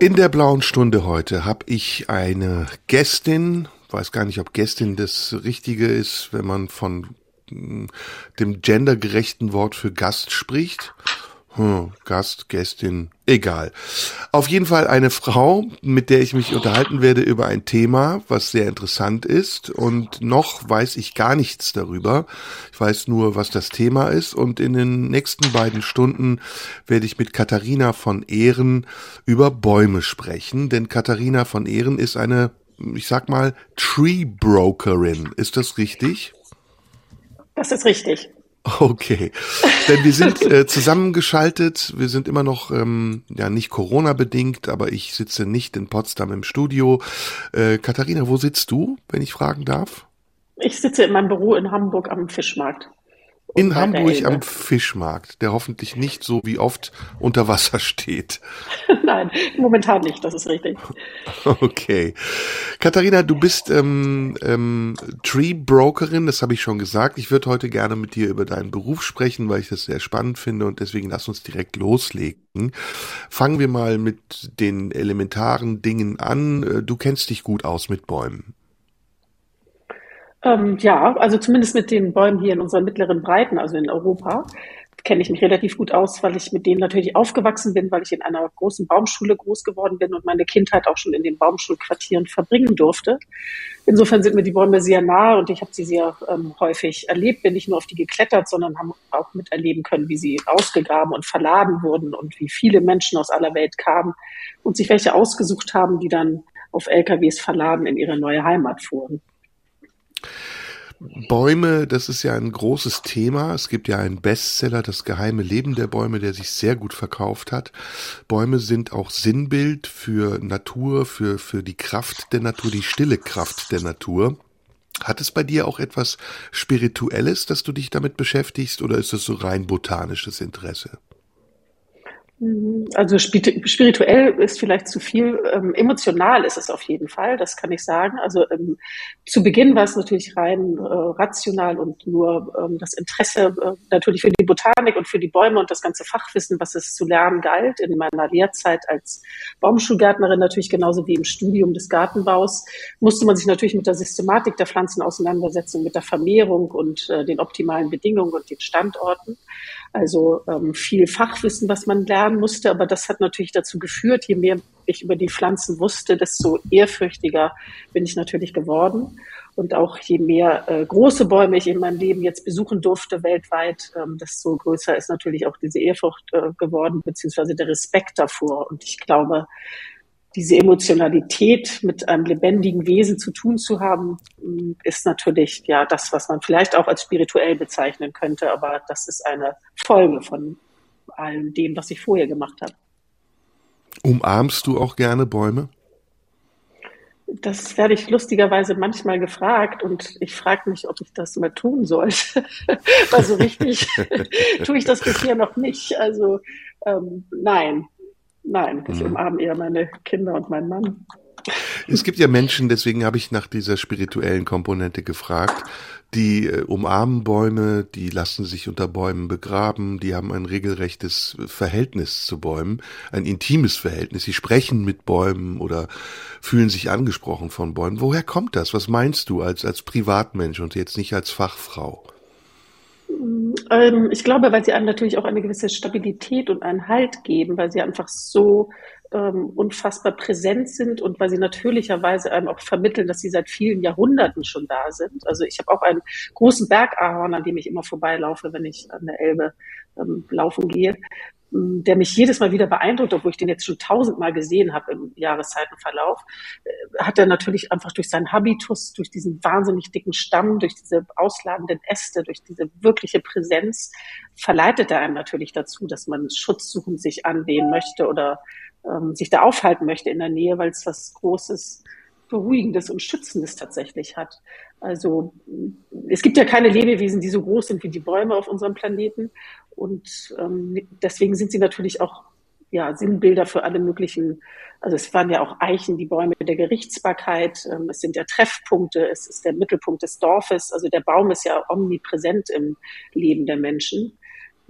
In der blauen Stunde heute habe ich eine Gästin, weiß gar nicht, ob Gästin das Richtige ist, wenn man von mm, dem gendergerechten Wort für Gast spricht. Hm, Gast, Gästin, egal. Auf jeden Fall eine Frau, mit der ich mich unterhalten werde über ein Thema, was sehr interessant ist. Und noch weiß ich gar nichts darüber. Ich weiß nur, was das Thema ist. Und in den nächsten beiden Stunden werde ich mit Katharina von Ehren über Bäume sprechen. Denn Katharina von Ehren ist eine, ich sag mal, Tree Brokerin. Ist das richtig? Das ist richtig. Okay, denn wir sind äh, zusammengeschaltet. Wir sind immer noch ähm, ja nicht Corona bedingt, aber ich sitze nicht in Potsdam im Studio. Äh, Katharina, wo sitzt du, wenn ich fragen darf? Ich sitze in meinem Büro in Hamburg am Fischmarkt. In Hamburg am Fischmarkt, der hoffentlich nicht so wie oft unter Wasser steht. Nein, momentan nicht, das ist richtig. Okay. Katharina, du bist ähm, ähm, Tree Brokerin, das habe ich schon gesagt. Ich würde heute gerne mit dir über deinen Beruf sprechen, weil ich das sehr spannend finde und deswegen lass uns direkt loslegen. Fangen wir mal mit den elementaren Dingen an. Du kennst dich gut aus mit Bäumen. Ähm, ja, also zumindest mit den Bäumen hier in unseren mittleren Breiten, also in Europa, kenne ich mich relativ gut aus, weil ich mit denen natürlich aufgewachsen bin, weil ich in einer großen Baumschule groß geworden bin und meine Kindheit auch schon in den Baumschulquartieren verbringen durfte. Insofern sind mir die Bäume sehr nahe und ich habe sie sehr ähm, häufig erlebt, bin nicht nur auf die geklettert, sondern haben auch miterleben können, wie sie ausgegraben und verladen wurden und wie viele Menschen aus aller Welt kamen und sich welche ausgesucht haben, die dann auf LKWs verladen in ihre neue Heimat fuhren. Bäume, das ist ja ein großes Thema. Es gibt ja einen Bestseller, Das geheime Leben der Bäume, der sich sehr gut verkauft hat. Bäume sind auch Sinnbild für Natur, für, für die Kraft der Natur, die stille Kraft der Natur. Hat es bei dir auch etwas Spirituelles, dass du dich damit beschäftigst, oder ist es so rein botanisches Interesse? Also spirituell ist vielleicht zu viel, ähm, emotional ist es auf jeden Fall, das kann ich sagen. Also ähm, zu Beginn war es natürlich rein äh, rational und nur ähm, das Interesse äh, natürlich für die Botanik und für die Bäume und das ganze Fachwissen, was es zu lernen galt in meiner Lehrzeit als Baumschulgärtnerin, natürlich genauso wie im Studium des Gartenbaus, musste man sich natürlich mit der Systematik der Pflanzen auseinandersetzen, mit der Vermehrung und äh, den optimalen Bedingungen und den Standorten. Also ähm, viel Fachwissen, was man lernen musste, aber das hat natürlich dazu geführt, je mehr ich über die Pflanzen wusste, desto ehrfürchtiger bin ich natürlich geworden. Und auch je mehr äh, große Bäume ich in meinem Leben jetzt besuchen durfte weltweit, ähm, desto größer ist natürlich auch diese Ehrfurcht äh, geworden, beziehungsweise der Respekt davor. Und ich glaube, diese Emotionalität mit einem lebendigen Wesen zu tun zu haben, mm, ist natürlich ja das, was man vielleicht auch als spirituell bezeichnen könnte, aber das ist eine Folge von allem dem, was ich vorher gemacht habe. Umarmst du auch gerne Bäume? Das werde ich lustigerweise manchmal gefragt und ich frage mich, ob ich das mal tun sollte. Weil so richtig tue ich das bisher noch nicht. Also ähm, nein, Nein, ich mhm. umarme eher meine Kinder und meinen Mann. Es gibt ja Menschen, deswegen habe ich nach dieser spirituellen Komponente gefragt, die äh, umarmen Bäume, die lassen sich unter Bäumen begraben, die haben ein regelrechtes Verhältnis zu Bäumen, ein intimes Verhältnis, sie sprechen mit Bäumen oder fühlen sich angesprochen von Bäumen. Woher kommt das? Was meinst du als, als Privatmensch und jetzt nicht als Fachfrau? Ähm, ich glaube, weil sie einem natürlich auch eine gewisse Stabilität und einen Halt geben, weil sie einfach so ähm, unfassbar präsent sind und weil sie natürlicherweise einem auch vermitteln, dass sie seit vielen Jahrhunderten schon da sind. Also ich habe auch einen großen Bergahorn, an dem ich immer vorbeilaufe, wenn ich an der Elbe ähm, laufen gehe der mich jedes Mal wieder beeindruckt, obwohl ich den jetzt schon tausendmal gesehen habe im Jahreszeitenverlauf, äh, hat er natürlich einfach durch seinen Habitus, durch diesen wahnsinnig dicken Stamm, durch diese ausladenden Äste, durch diese wirkliche Präsenz, verleitet er einem natürlich dazu, dass man schutzsuchend sich anlehnen möchte oder ähm, sich da aufhalten möchte in der Nähe, weil es was Großes, Beruhigendes und Schützendes tatsächlich hat. Also es gibt ja keine Lebewesen, die so groß sind wie die Bäume auf unserem Planeten. Und ähm, deswegen sind sie natürlich auch ja, Sinnbilder für alle möglichen, also es waren ja auch Eichen, die Bäume der Gerichtsbarkeit, ähm, es sind ja Treffpunkte, es ist der Mittelpunkt des Dorfes, also der Baum ist ja omnipräsent im Leben der Menschen.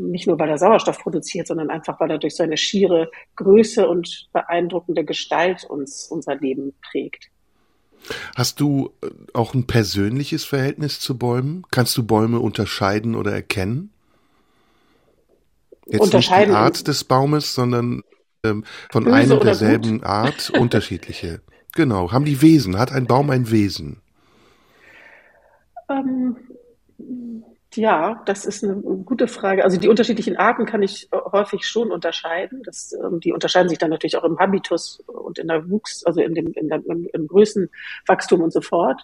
Nicht nur, weil er Sauerstoff produziert, sondern einfach, weil er durch seine schiere Größe und beeindruckende Gestalt uns unser Leben prägt. Hast du äh, auch ein persönliches Verhältnis zu Bäumen? Kannst du Bäume unterscheiden oder erkennen? Jetzt nicht die Art des Baumes, sondern ähm, von Böse einem derselben gut? Art unterschiedliche. Genau. Haben die Wesen? Hat ein Baum ein Wesen? Ähm, ja, das ist eine gute Frage. Also die unterschiedlichen Arten kann ich häufig schon unterscheiden. Das, ähm, die unterscheiden sich dann natürlich auch im Habitus und in der Wuchs, also in dem, in der, im, im Größenwachstum und so fort.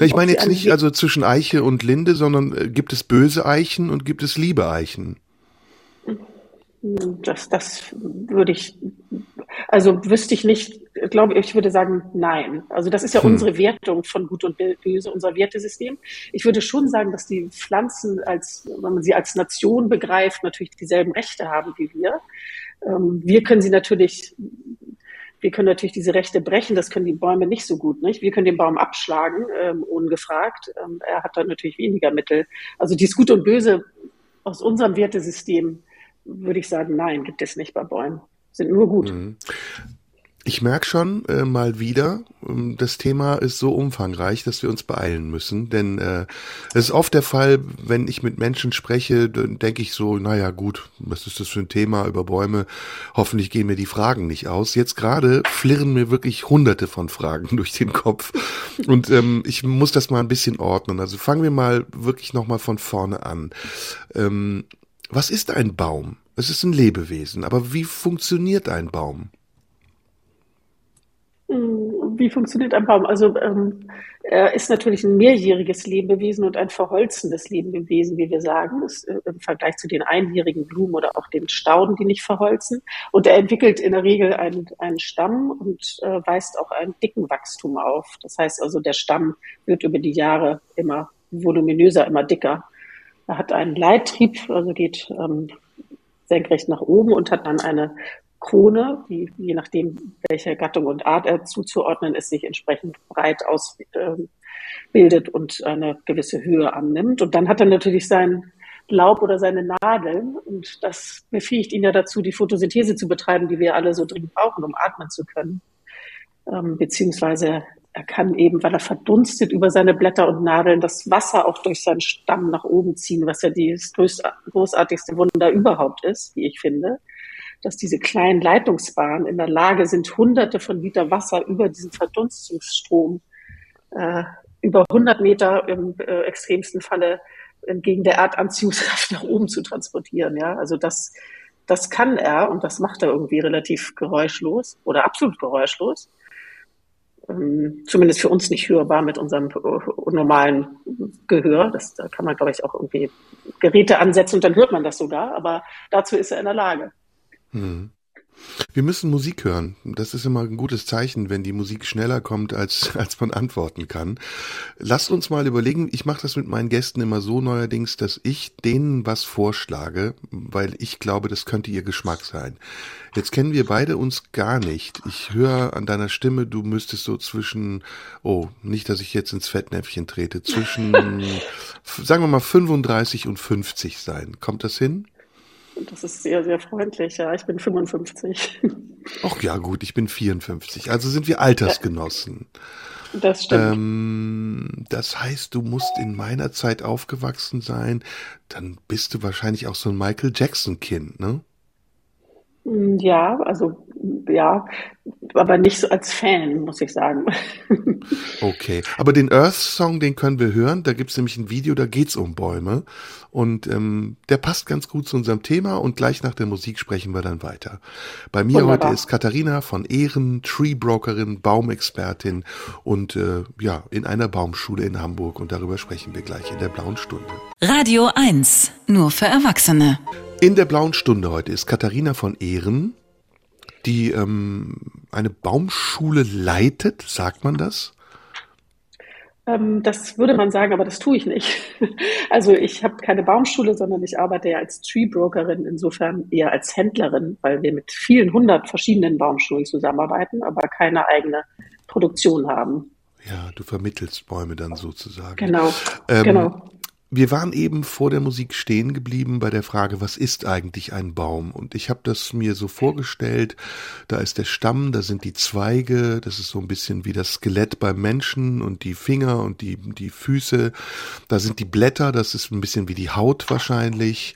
Ich meine jetzt nicht also zwischen Eiche und Linde, sondern äh, gibt es böse Eichen und gibt es liebe Eichen? Das, das würde ich, also wüsste ich nicht, glaube ich, würde sagen, nein. Also das ist ja hm. unsere Wertung von Gut und Böse, unser Wertesystem. Ich würde schon sagen, dass die Pflanzen als, wenn man sie als Nation begreift, natürlich dieselben Rechte haben wie wir. Ähm, wir können sie natürlich, wir können natürlich diese Rechte brechen, das können die Bäume nicht so gut, nicht? Wir können den Baum abschlagen, ähm, ungefragt. Ähm, er hat dann natürlich weniger Mittel. Also dieses Gut und Böse aus unserem Wertesystem würde ich sagen, nein, gibt es nicht bei Bäumen. Sind nur gut. Mhm. Ich merke schon äh, mal wieder, ähm, das Thema ist so umfangreich, dass wir uns beeilen müssen. Denn äh, es ist oft der Fall, wenn ich mit Menschen spreche, dann denke ich so, naja gut, was ist das für ein Thema über Bäume? Hoffentlich gehen mir die Fragen nicht aus. Jetzt gerade flirren mir wirklich hunderte von Fragen durch den Kopf. Und ähm, ich muss das mal ein bisschen ordnen. Also fangen wir mal wirklich nochmal von vorne an. Ähm, was ist ein Baum? Es ist ein Lebewesen, aber wie funktioniert ein Baum? Hm, wie funktioniert ein Baum? Also ähm, er ist natürlich ein mehrjähriges Lebewesen und ein verholzendes Lebewesen, wie wir sagen, ist, äh, im Vergleich zu den einjährigen Blumen oder auch den Stauden, die nicht verholzen. Und er entwickelt in der Regel einen, einen Stamm und äh, weist auch einen dicken Wachstum auf. Das heißt also, der Stamm wird über die Jahre immer voluminöser, immer dicker. Er hat einen Leittrieb, also geht ähm, senkrecht nach oben und hat dann eine Krone, die je nachdem, welche Gattung und Art er zuzuordnen ist, sich entsprechend breit ausbildet ähm, und eine gewisse Höhe annimmt. Und dann hat er natürlich sein Laub oder seine Nadeln und das befähigt ihn ja dazu, die Photosynthese zu betreiben, die wir alle so dringend brauchen, um atmen zu können. Ähm, beziehungsweise er kann eben, weil er verdunstet über seine Blätter und Nadeln, das Wasser auch durch seinen Stamm nach oben ziehen, was ja das großartigste Wunder überhaupt ist, wie ich finde, dass diese kleinen Leitungsbahnen in der Lage sind, hunderte von Liter Wasser über diesen Verdunstungsstrom äh, über 100 Meter im äh, extremsten Falle entgegen der Erdanziehungskraft nach oben zu transportieren. Ja, also das, das kann er und das macht er irgendwie relativ geräuschlos oder absolut geräuschlos ähm, zumindest für uns nicht hörbar mit unserem äh, normalen Gehör. Das, da kann man, glaube ich, auch irgendwie Geräte ansetzen und dann hört man das sogar, aber dazu ist er in der Lage. Hm. Wir müssen Musik hören. Das ist immer ein gutes Zeichen, wenn die Musik schneller kommt, als, als man antworten kann. Lasst uns mal überlegen, ich mache das mit meinen Gästen immer so neuerdings, dass ich denen was vorschlage, weil ich glaube, das könnte ihr Geschmack sein. Jetzt kennen wir beide uns gar nicht. Ich höre an deiner Stimme, du müsstest so zwischen, oh, nicht, dass ich jetzt ins Fettnäpfchen trete, zwischen, sagen wir mal, 35 und 50 sein. Kommt das hin? Das ist sehr, sehr freundlich. Ja, ich bin 55. Ach ja, gut, ich bin 54. Also sind wir Altersgenossen. Das stimmt. Ähm, das heißt, du musst in meiner Zeit aufgewachsen sein. Dann bist du wahrscheinlich auch so ein Michael Jackson-Kind, ne? Ja, also ja, aber nicht so als Fan, muss ich sagen. Okay, aber den Earth-Song, den können wir hören. Da gibt's nämlich ein Video, da geht's um Bäume. Und ähm, der passt ganz gut zu unserem Thema und gleich nach der Musik sprechen wir dann weiter. Bei mir Wunderbar. heute ist Katharina von Ehren, Tree-Brokerin, Baumexpertin und äh, ja, in einer Baumschule in Hamburg. Und darüber sprechen wir gleich in der blauen Stunde. Radio 1, nur für Erwachsene. In der blauen Stunde heute ist Katharina von Ehren, die ähm, eine Baumschule leitet, sagt man das? Ähm, das würde man sagen, aber das tue ich nicht. Also ich habe keine Baumschule, sondern ich arbeite ja als Tree Brokerin, insofern eher als Händlerin, weil wir mit vielen hundert verschiedenen Baumschulen zusammenarbeiten, aber keine eigene Produktion haben. Ja, du vermittelst Bäume dann sozusagen. Genau, ähm, genau. Wir waren eben vor der Musik stehen geblieben bei der Frage, was ist eigentlich ein Baum? Und ich habe das mir so vorgestellt, da ist der Stamm, da sind die Zweige, das ist so ein bisschen wie das Skelett beim Menschen und die Finger und die, die Füße, da sind die Blätter, das ist ein bisschen wie die Haut wahrscheinlich.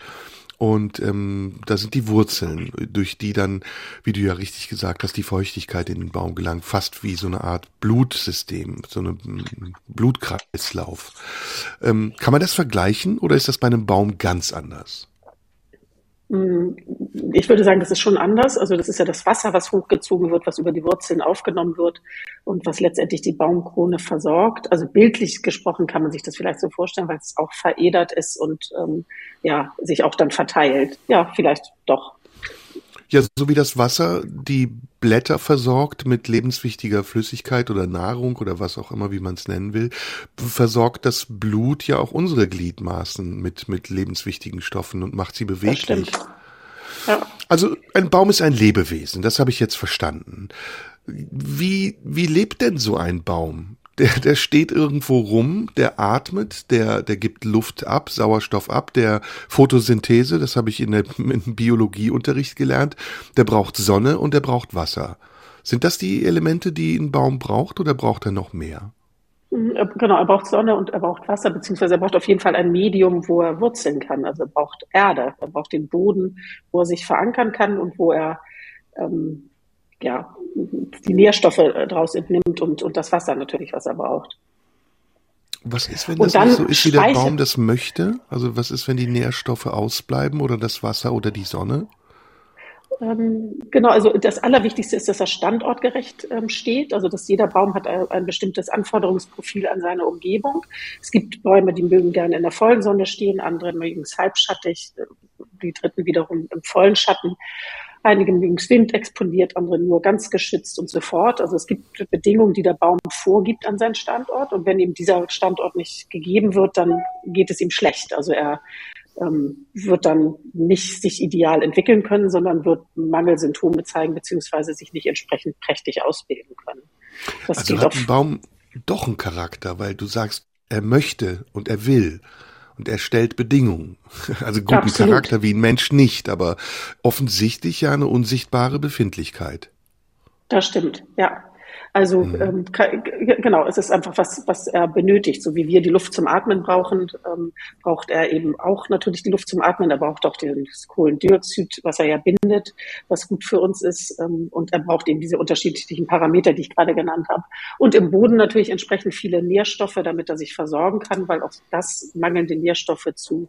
Und ähm, da sind die Wurzeln, durch die dann, wie du ja richtig gesagt hast, die Feuchtigkeit in den Baum gelangt, fast wie so eine Art Blutsystem, so ein Blutkreislauf. Ähm, kann man das vergleichen oder ist das bei einem Baum ganz anders? Ich würde sagen, das ist schon anders. Also das ist ja das Wasser, was hochgezogen wird, was über die Wurzeln aufgenommen wird und was letztendlich die Baumkrone versorgt. Also bildlich gesprochen kann man sich das vielleicht so vorstellen, weil es auch veredert ist und ähm, ja sich auch dann verteilt. Ja, vielleicht doch. Ja, so wie das Wasser die Blätter versorgt mit lebenswichtiger Flüssigkeit oder Nahrung oder was auch immer, wie man es nennen will, versorgt das Blut ja auch unsere Gliedmaßen mit, mit lebenswichtigen Stoffen und macht sie beweglich. Ja. Also ein Baum ist ein Lebewesen, das habe ich jetzt verstanden. Wie, wie lebt denn so ein Baum? Der, der steht irgendwo rum, der atmet, der, der gibt Luft ab, Sauerstoff ab, der Photosynthese, das habe ich in der im Biologieunterricht gelernt, der braucht Sonne und der braucht Wasser. Sind das die Elemente, die ein Baum braucht oder braucht er noch mehr? Mhm, genau, er braucht Sonne und er braucht Wasser, beziehungsweise er braucht auf jeden Fall ein Medium, wo er wurzeln kann. Also er braucht Erde, er braucht den Boden, wo er sich verankern kann und wo er ähm, ja, die Nährstoffe äh, daraus entnimmt und, und das Wasser natürlich, was er braucht. Was ist, wenn das nicht so ist, wie der Baum das möchte? Also was ist, wenn die Nährstoffe ausbleiben oder das Wasser oder die Sonne? Ähm, genau, also das Allerwichtigste ist, dass er standortgerecht ähm, steht. Also dass jeder Baum hat ein, ein, bestimmtes Anforderungsprofil an seine Umgebung. Es gibt Bäume, die mögen gerne in der vollen Sonne stehen, andere mögen es halbschattig, die dritten wiederum im vollen Schatten. Einige mögen Wind exponiert, andere nur ganz geschützt und so fort. Also es gibt Bedingungen, die der Baum vorgibt an seinen Standort. Und wenn ihm dieser Standort nicht gegeben wird, dann geht es ihm schlecht. Also er ähm, wird dann nicht sich ideal entwickeln können, sondern wird Mangelsymptome zeigen, beziehungsweise sich nicht entsprechend prächtig ausbilden können. Das also hat ein Baum doch einen Charakter, weil du sagst, er möchte und er will und er stellt Bedingungen. Also guten Absolut. Charakter wie ein Mensch nicht, aber offensichtlich ja eine unsichtbare Befindlichkeit. Das stimmt, ja. Also mhm. ähm, genau, es ist einfach was, was er benötigt. So wie wir die Luft zum Atmen brauchen, ähm, braucht er eben auch natürlich die Luft zum Atmen. Er braucht auch das Kohlendioxid, was er ja bindet, was gut für uns ist. Ähm, und er braucht eben diese unterschiedlichen Parameter, die ich gerade genannt habe. Und im Boden natürlich entsprechend viele Nährstoffe, damit er sich versorgen kann, weil auch das mangelnde Nährstoffe zu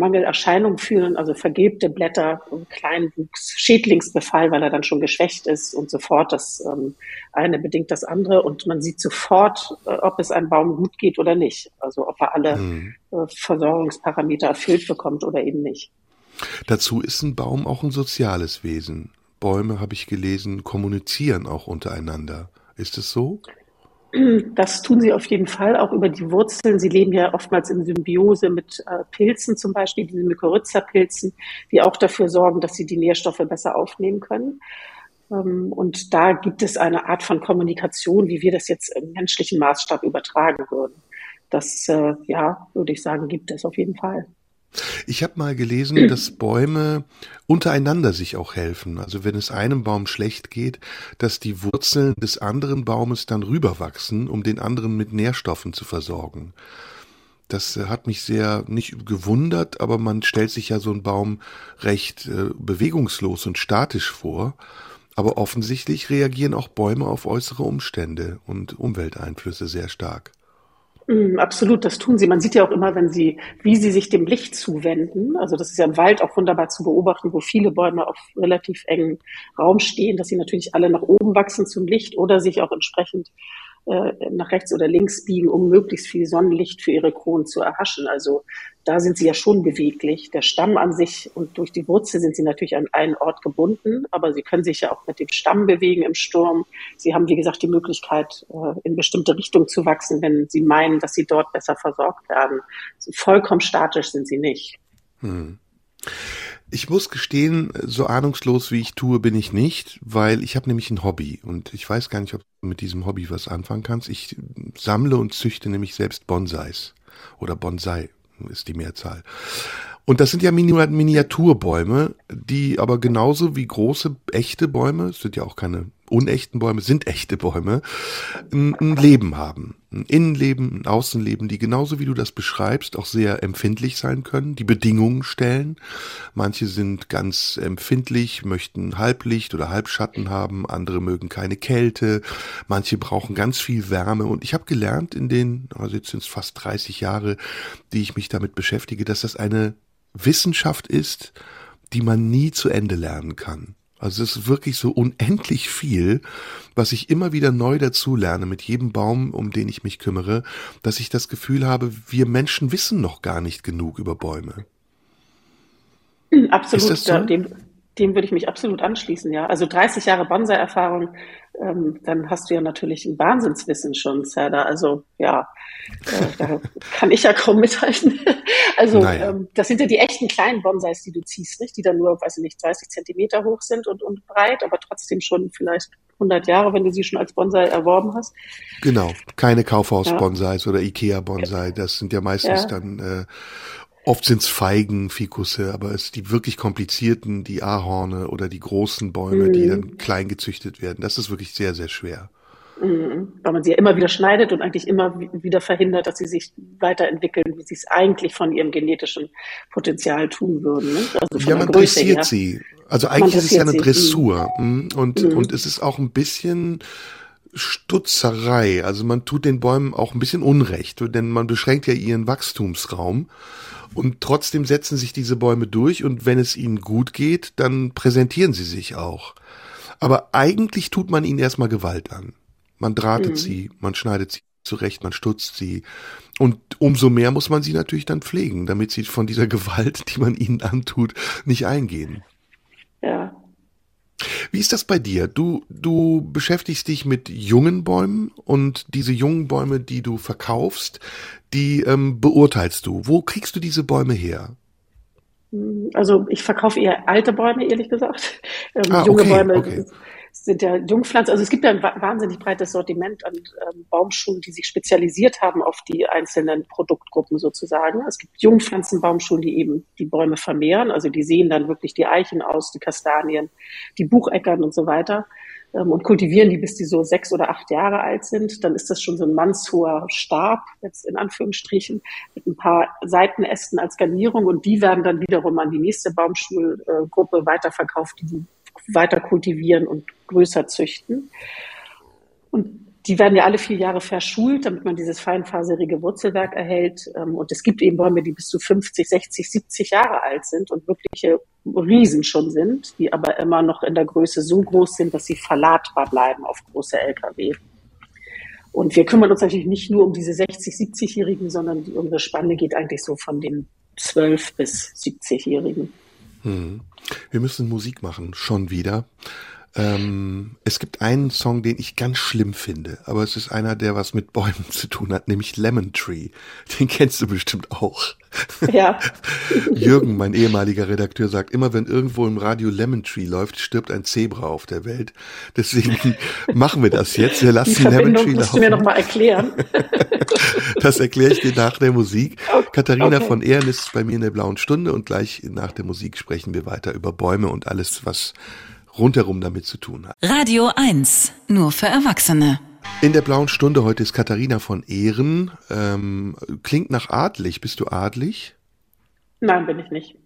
Mangelerscheinungen führen, also vergilbte Blätter, Kleinwuchs, Schädlingsbefall, weil er dann schon geschwächt ist und sofort das ähm, eine bedingt das andere und man sieht sofort, äh, ob es einem Baum gut geht oder nicht. Also ob er alle mhm. äh, Versorgungsparameter erfüllt bekommt oder eben nicht. Dazu ist ein Baum auch ein soziales Wesen. Bäume, habe ich gelesen, kommunizieren auch untereinander. Ist es so? Das tun sie auf jeden Fall, auch über die Wurzeln. Sie leben ja oftmals in Symbiose mit äh, Pilzen, zum Beispiel diesen Mykorrhiza-Pilzen, die auch dafür sorgen, dass sie die Nährstoffe besser aufnehmen können. Ähm, und da gibt es eine Art von Kommunikation, wie wir das jetzt im menschlichen Maßstab übertragen würden. Das, äh, ja, würde ich sagen, gibt es auf jeden Fall. Ich habe mal gelesen, dass Bäume untereinander sich auch helfen. Also wenn es einem Baum schlecht geht, dass die Wurzeln des anderen Baumes dann rüberwachsen, um den anderen mit Nährstoffen zu versorgen. Das äh, hat mich sehr nicht gewundert, aber man stellt sich ja so einen Baum recht äh, bewegungslos und statisch vor. Aber offensichtlich reagieren auch Bäume auf äußere Umstände und Umwelteinflüsse sehr stark. Mm, absolut, das tun sie. Man sieht ja auch immer, wenn sie, wie sie sich dem Licht zuwenden. Also das ist ja im Wald auch wunderbar zu beobachten, wo viele Bäume auf relativ engen Raum stehen, dass sie natürlich alle nach oben wachsen zum Licht oder sich auch entsprechend äh, nach rechts oder links biegen, um möglichst viel Sonnenlicht für ihre Kronen zu erhaschen. Also da sind sie ja schon beweglich. Der Stamm an sich und durch die Wurzel sind sie natürlich an einen Ort gebunden, aber sie können sich ja auch mit dem Stamm bewegen im Sturm. Sie haben, wie gesagt, die Möglichkeit, äh, in bestimmte Richtung zu wachsen, wenn sie meinen, dass sie dort besser versorgt werden. Vollkommen statisch sind sie nicht. Hm. Ich muss gestehen, so ahnungslos wie ich tue, bin ich nicht, weil ich habe nämlich ein Hobby und ich weiß gar nicht, ob du mit diesem Hobby was anfangen kannst. Ich sammle und züchte nämlich selbst Bonsais oder Bonsai ist die Mehrzahl. Und das sind ja Miniaturbäume, die aber genauso wie große, echte Bäume, sind ja auch keine unechten Bäume, sind echte Bäume, ein, Leben haben. Ein Innenleben, ein Außenleben, die genauso wie du das beschreibst, auch sehr empfindlich sein können, die Bedingungen stellen. Manche sind ganz empfindlich, möchten Halblicht oder Halbschatten haben, andere mögen keine Kälte, manche brauchen ganz viel Wärme. Und ich habe gelernt in den, also jetzt sind es fast 30 Jahre, die ich mich damit beschäftige, dass das eine Wissenschaft ist, die man nie zu Ende lernen kann. Also es ist wirklich so unendlich viel, was ich immer wieder neu dazulerne mit jedem Baum, um den ich mich kümmere, dass ich das Gefühl habe, wir Menschen wissen noch gar nicht genug über Bäume. Absolut, so? dem, dem würde ich mich absolut anschließen, ja. Also 30 Jahre Bonsai-Erfahrung, ähm, dann hast du ja natürlich ein Wahnsinnswissen schon, Zerda. Also ja, äh, da kann ich ja kaum mithalten. also naja. ähm, das sind ja die echten kleinen Bonsais, die du ziehst, nicht? Die dann nur, weiß ich nicht, 30 Zentimeter hoch sind und, und breit, aber trotzdem schon vielleicht 100 Jahre, wenn du sie schon als Bonsai erworben hast. Genau, keine Kaufhaus-Bonsais ja. oder Ikea-Bonsai. Das sind ja meistens ja. dann äh, Oft sind es Feigen, Fikusse, aber es die wirklich komplizierten, die Ahorne oder die großen Bäume, mhm. die dann klein gezüchtet werden, das ist wirklich sehr, sehr schwer. Mhm. Weil man sie ja immer wieder schneidet und eigentlich immer wieder verhindert, dass sie sich weiterentwickeln, wie sie es eigentlich von ihrem genetischen Potenzial tun würden. Ne? Also ja, man dressiert her. sie. Also eigentlich ist es ja eine Dressur. Mhm. Und, mhm. und es ist auch ein bisschen Stutzerei. Also man tut den Bäumen auch ein bisschen Unrecht, denn man beschränkt ja ihren Wachstumsraum. Und trotzdem setzen sich diese Bäume durch und wenn es ihnen gut geht, dann präsentieren sie sich auch. Aber eigentlich tut man ihnen erstmal Gewalt an. Man drahtet mhm. sie, man schneidet sie zurecht, man stutzt sie. Und umso mehr muss man sie natürlich dann pflegen, damit sie von dieser Gewalt, die man ihnen antut, nicht eingehen. Ja. Wie ist das bei dir? Du, du beschäftigst dich mit jungen Bäumen und diese jungen Bäume, die du verkaufst, die ähm, beurteilst du. Wo kriegst du diese Bäume her? Also ich verkaufe eher alte Bäume, ehrlich gesagt. Ähm, ah, junge okay, Bäume okay. Sind ja Jungpflanzen. Also es gibt ja ein wahnsinnig breites Sortiment an ähm, Baumschulen, die sich spezialisiert haben auf die einzelnen Produktgruppen sozusagen. Es gibt Jungpflanzenbaumschulen, die eben die Bäume vermehren. Also die sehen dann wirklich die Eichen aus, die Kastanien, die Bucheckern und so weiter ähm, und kultivieren die, bis die so sechs oder acht Jahre alt sind. Dann ist das schon so ein mannshoher Stab, jetzt in Anführungsstrichen, mit ein paar Seitenästen als Garnierung und die werden dann wiederum an die nächste Baumschulgruppe weiterverkauft, die weiter kultivieren und größer züchten. Und die werden ja alle vier Jahre verschult, damit man dieses feinfaserige Wurzelwerk erhält. Ähm, und es gibt eben Bäume, die bis zu 50, 60, 70 Jahre alt sind und wirkliche Riesen schon sind, die aber immer noch in der Größe so groß sind, dass sie verladbar bleiben auf große Lkw. Und wir kümmern uns natürlich nicht nur um diese 60, 70-Jährigen, sondern unsere Spanne geht eigentlich so von den 12 bis 70-Jährigen. Hm. Wir müssen Musik machen, schon wieder. Ähm, es gibt einen Song, den ich ganz schlimm finde, aber es ist einer, der was mit Bäumen zu tun hat, nämlich Lemon Tree. Den kennst du bestimmt auch. Ja. Jürgen, mein ehemaliger Redakteur, sagt immer, wenn irgendwo im Radio Lemon Tree läuft, stirbt ein Zebra auf der Welt. Deswegen machen wir das jetzt. Wir lassen Lemon Tree laufen. musst du mir noch mal erklären. das erkläre ich dir nach der Musik. Okay. Katharina okay. von Ehren ist bei mir in der blauen Stunde und gleich nach der Musik sprechen wir weiter über Bäume und alles, was rundherum damit zu tun hat. Radio 1, nur für Erwachsene. In der blauen Stunde heute ist Katharina von Ehren. Ähm, klingt nach adlig. Bist du adlig? Nein, bin ich nicht.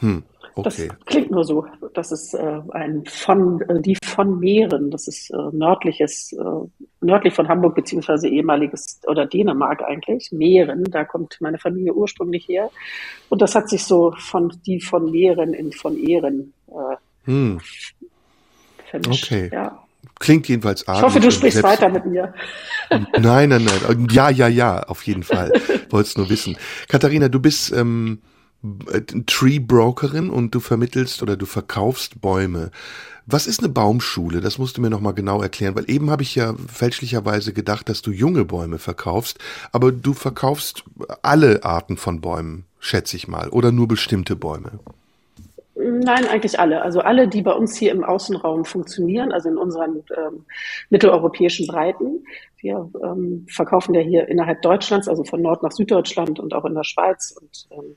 Hm, okay. Das klingt nur so. Das ist äh, ein von äh, die von Meeren. Das ist äh, nördliches, äh, nördlich von Hamburg beziehungsweise ehemaliges oder Dänemark eigentlich. Meeren. Da kommt meine Familie ursprünglich her. Und das hat sich so von die von Meeren in von Ehren äh, hm. Vermischt. Okay. Ja. Klingt jedenfalls arg. Ich hoffe, du sprichst weiter mit mir. Nein, nein, nein. Ja, ja, ja, auf jeden Fall. Wollt's nur wissen. Katharina, du bist ähm, Tree Brokerin und du vermittelst oder du verkaufst Bäume. Was ist eine Baumschule? Das musst du mir nochmal genau erklären, weil eben habe ich ja fälschlicherweise gedacht, dass du junge Bäume verkaufst, aber du verkaufst alle Arten von Bäumen, schätze ich mal, oder nur bestimmte Bäume. Nein, eigentlich alle. Also alle, die bei uns hier im Außenraum funktionieren, also in unseren ähm, mitteleuropäischen Breiten. Wir ähm, verkaufen ja hier innerhalb Deutschlands, also von Nord nach Süddeutschland und auch in der Schweiz und ähm,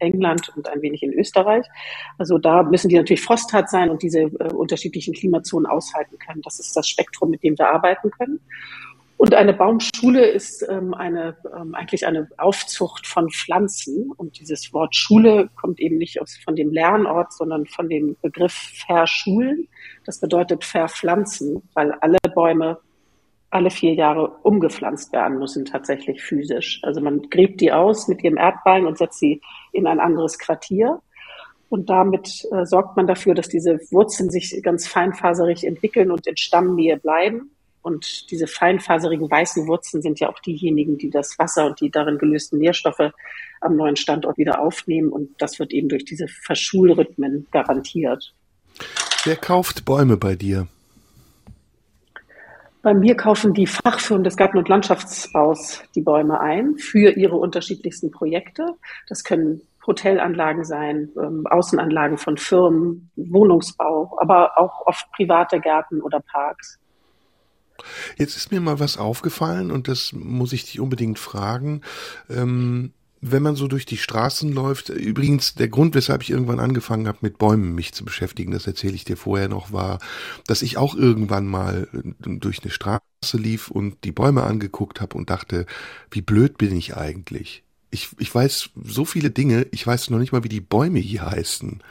England und ein wenig in Österreich. Also da müssen die natürlich frosthart sein und diese äh, unterschiedlichen Klimazonen aushalten können. Das ist das Spektrum, mit dem wir arbeiten können. Und eine Baumschule ist ähm, eine, ähm, eigentlich eine Aufzucht von Pflanzen. Und dieses Wort Schule kommt eben nicht aus, von dem Lernort, sondern von dem Begriff verschulen. Das bedeutet verpflanzen, weil alle Bäume alle vier Jahre umgepflanzt werden müssen, tatsächlich physisch. Also man gräbt die aus mit ihrem Erdballen und setzt sie in ein anderes Quartier. Und damit äh, sorgt man dafür, dass diese Wurzeln sich ganz feinfaserig entwickeln und in Stammnähe bleiben. Und diese feinfaserigen weißen Wurzeln sind ja auch diejenigen, die das Wasser und die darin gelösten Nährstoffe am neuen Standort wieder aufnehmen. Und das wird eben durch diese Verschulrhythmen garantiert. Wer kauft Bäume bei dir? Bei mir kaufen die Fachfirmen des Garten- und Landschaftsbaus die Bäume ein für ihre unterschiedlichsten Projekte. Das können Hotelanlagen sein, ähm, Außenanlagen von Firmen, Wohnungsbau, aber auch oft private Gärten oder Parks. Jetzt ist mir mal was aufgefallen und das muss ich dich unbedingt fragen. Ähm wenn man so durch die Straßen läuft, übrigens der Grund, weshalb ich irgendwann angefangen habe, mit Bäumen mich zu beschäftigen, das erzähle ich dir vorher noch, war, dass ich auch irgendwann mal äh, durch eine Straße lief und die Bäume angeguckt habe und dachte, wie blöd bin ich eigentlich? Ich, ich weiß so viele Dinge, ich weiß noch nicht mal, wie die Bäume hier heißen.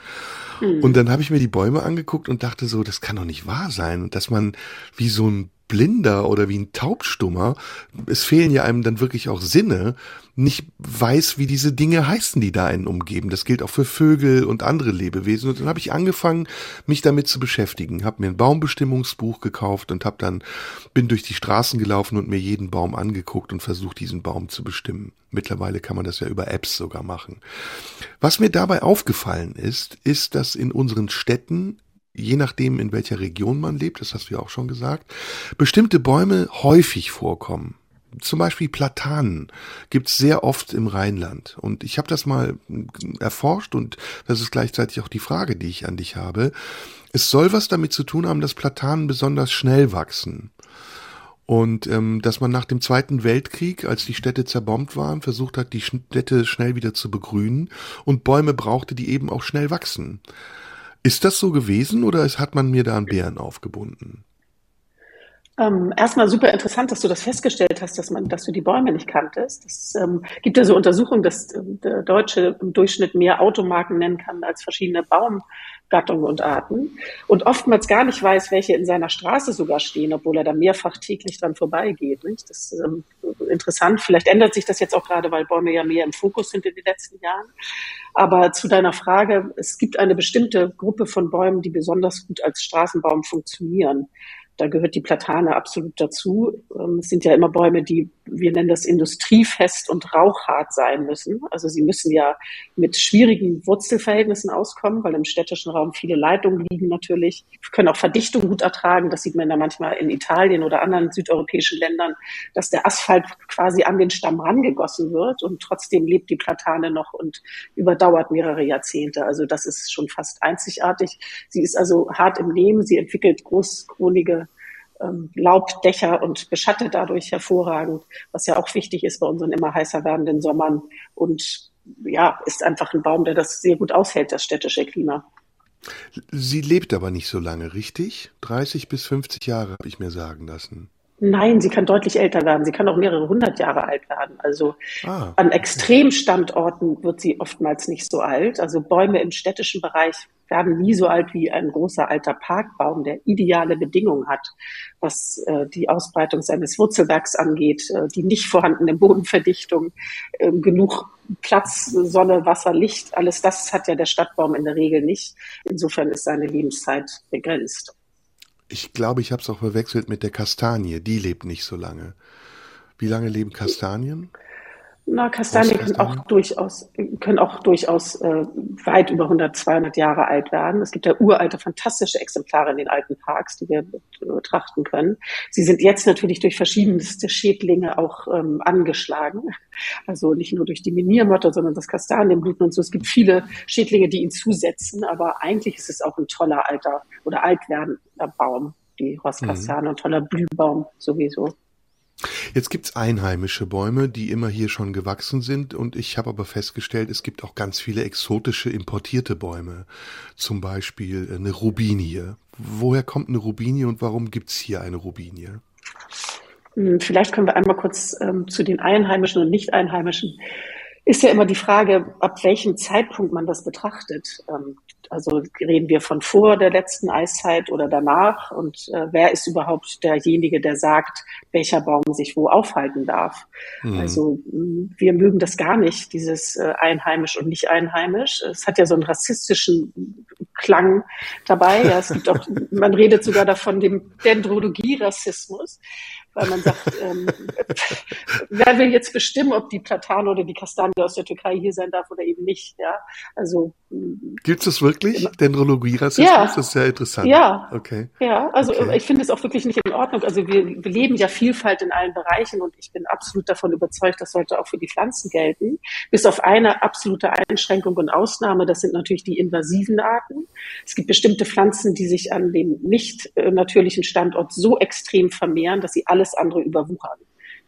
Mhm. Und dann habe ich mir die Bäume angeguckt und dachte so, das kann doch nicht wahr sein. Und dass man wie so ein Blinder oder wie ein Taubstummer, es fehlen ja einem dann wirklich auch Sinne, nicht weiß, wie diese Dinge heißen, die da einen umgeben. Das gilt auch für Vögel und andere Lebewesen. Und dann habe ich angefangen, mich damit zu beschäftigen, habe mir ein Baumbestimmungsbuch gekauft und habe dann bin durch die Straßen gelaufen und mir jeden Baum angeguckt und versucht, diesen Baum zu bestimmen. Mittlerweile kann man das ja über Apps sogar machen. Was mir dabei aufgefallen ist, ist, dass in unseren Städten je nachdem, in welcher Region man lebt, das hast du ja auch schon gesagt, bestimmte Bäume häufig vorkommen. Zum Beispiel Platanen gibt's sehr oft im Rheinland. Und ich habe das mal erforscht und das ist gleichzeitig auch die Frage, die ich an dich habe. Es soll was damit zu tun haben, dass Platanen besonders schnell wachsen. Und ähm, dass man nach dem Zweiten Weltkrieg, als die Städte zerbombt waren, versucht hat, die Städte schnell wieder zu begrünen und Bäume brauchte, die eben auch schnell wachsen. Ist das so gewesen oder hat man mir da einen Bären aufgebunden? Ähm, erstmal super interessant, dass du das festgestellt hast, dass man, dass du die Bäume nicht kanntest. Es ähm, gibt ja so Untersuchungen, dass ähm, der Deutsche im Durchschnitt mehr Automarken nennen kann als verschiedene Baumgattungen und Arten und oftmals gar nicht weiß, welche in seiner Straße sogar stehen, obwohl er da mehrfach täglich dran vorbeigeht. Nicht? Das ist ähm, interessant. Vielleicht ändert sich das jetzt auch gerade, weil Bäume ja mehr im Fokus sind in den letzten Jahren. Aber zu deiner Frage, es gibt eine bestimmte Gruppe von Bäumen, die besonders gut als Straßenbaum funktionieren. Da gehört die Platane absolut dazu. Ähm, es sind ja immer Bäume, die, wir nennen das industriefest und rauchhart sein müssen. Also sie müssen ja mit schwierigen Wurzelverhältnissen auskommen, weil im städtischen Raum viele Leitungen liegen natürlich. Wir können auch Verdichtung gut ertragen. Das sieht man ja manchmal in Italien oder anderen südeuropäischen Ländern, dass der Asphalt quasi an den Stamm rangegossen wird und trotzdem lebt die Platane noch und überdauert mehrere Jahrzehnte. Also das ist schon fast einzigartig. Sie ist also hart im Nehmen. Sie entwickelt großkronige ähm, Laubdächer und beschattet dadurch hervorragend, was ja auch wichtig ist bei unseren immer heißer werdenden Sommern. Und ja, ist einfach ein Baum, der das sehr gut aushält, das städtische Klima. Sie lebt aber nicht so lange, richtig? 30 bis 50 Jahre habe ich mir sagen lassen. Nein, sie kann deutlich älter werden. Sie kann auch mehrere hundert Jahre alt werden. Also ah. an Extremstandorten wird sie oftmals nicht so alt. Also Bäume im städtischen Bereich werden nie so alt wie ein großer alter Parkbaum, der ideale Bedingungen hat, was äh, die Ausbreitung seines Wurzelwerks angeht, äh, die nicht vorhandene Bodenverdichtung, äh, genug Platz, Sonne, Wasser, Licht, alles das hat ja der Stadtbaum in der Regel nicht. Insofern ist seine Lebenszeit begrenzt. Ich glaube, ich habe es auch verwechselt mit der Kastanie. Die lebt nicht so lange. Wie lange leben Kastanien? Na, Kastanien können auch durchaus, können auch durchaus äh, weit über 100, 200 Jahre alt werden. Es gibt ja uralte, fantastische Exemplare in den alten Parks, die wir betrachten können. Sie sind jetzt natürlich durch verschiedenste Schädlinge auch ähm, angeschlagen. Also nicht nur durch die Miniermotte, sondern das Kastanienblüten und so. Es gibt viele Schädlinge, die ihn zusetzen, aber eigentlich ist es auch ein toller alter oder alt werdender Baum, die Rosskastanie, mhm. ein toller Blühbaum sowieso. Jetzt gibt's einheimische Bäume, die immer hier schon gewachsen sind und ich habe aber festgestellt, es gibt auch ganz viele exotische importierte Bäume. Zum Beispiel eine Rubinie. Woher kommt eine Rubinie und warum gibt's hier eine Rubinie? Hm, vielleicht können wir einmal kurz ähm, zu den einheimischen und nicht einheimischen ist ja immer die Frage, ab welchem Zeitpunkt man das betrachtet. Ähm, also reden wir von vor der letzten Eiszeit oder danach und äh, wer ist überhaupt derjenige, der sagt, welcher Baum sich wo aufhalten darf. Mhm. Also wir mögen das gar nicht, dieses äh, einheimisch und nicht einheimisch. Es hat ja so einen rassistischen Klang dabei. Ja, es gibt auch, man redet sogar davon dem Dendrologie-Rassismus weil man sagt, ähm, wer will jetzt bestimmen, ob die Platane oder die Kastanie aus der Türkei hier sein darf oder eben nicht. Ja, also gibt es wirklich Dendrologie-Rassismus? Ja, das ist sehr interessant. Ja, okay. Ja, also okay. ich finde es auch wirklich nicht in Ordnung. Also wir, wir leben ja Vielfalt in allen Bereichen und ich bin absolut davon überzeugt, das sollte auch für die Pflanzen gelten. Bis auf eine absolute Einschränkung und Ausnahme, das sind natürlich die invasiven Arten. Es gibt bestimmte Pflanzen, die sich an dem nicht äh, natürlichen Standort so extrem vermehren, dass sie alles andere überwuchern.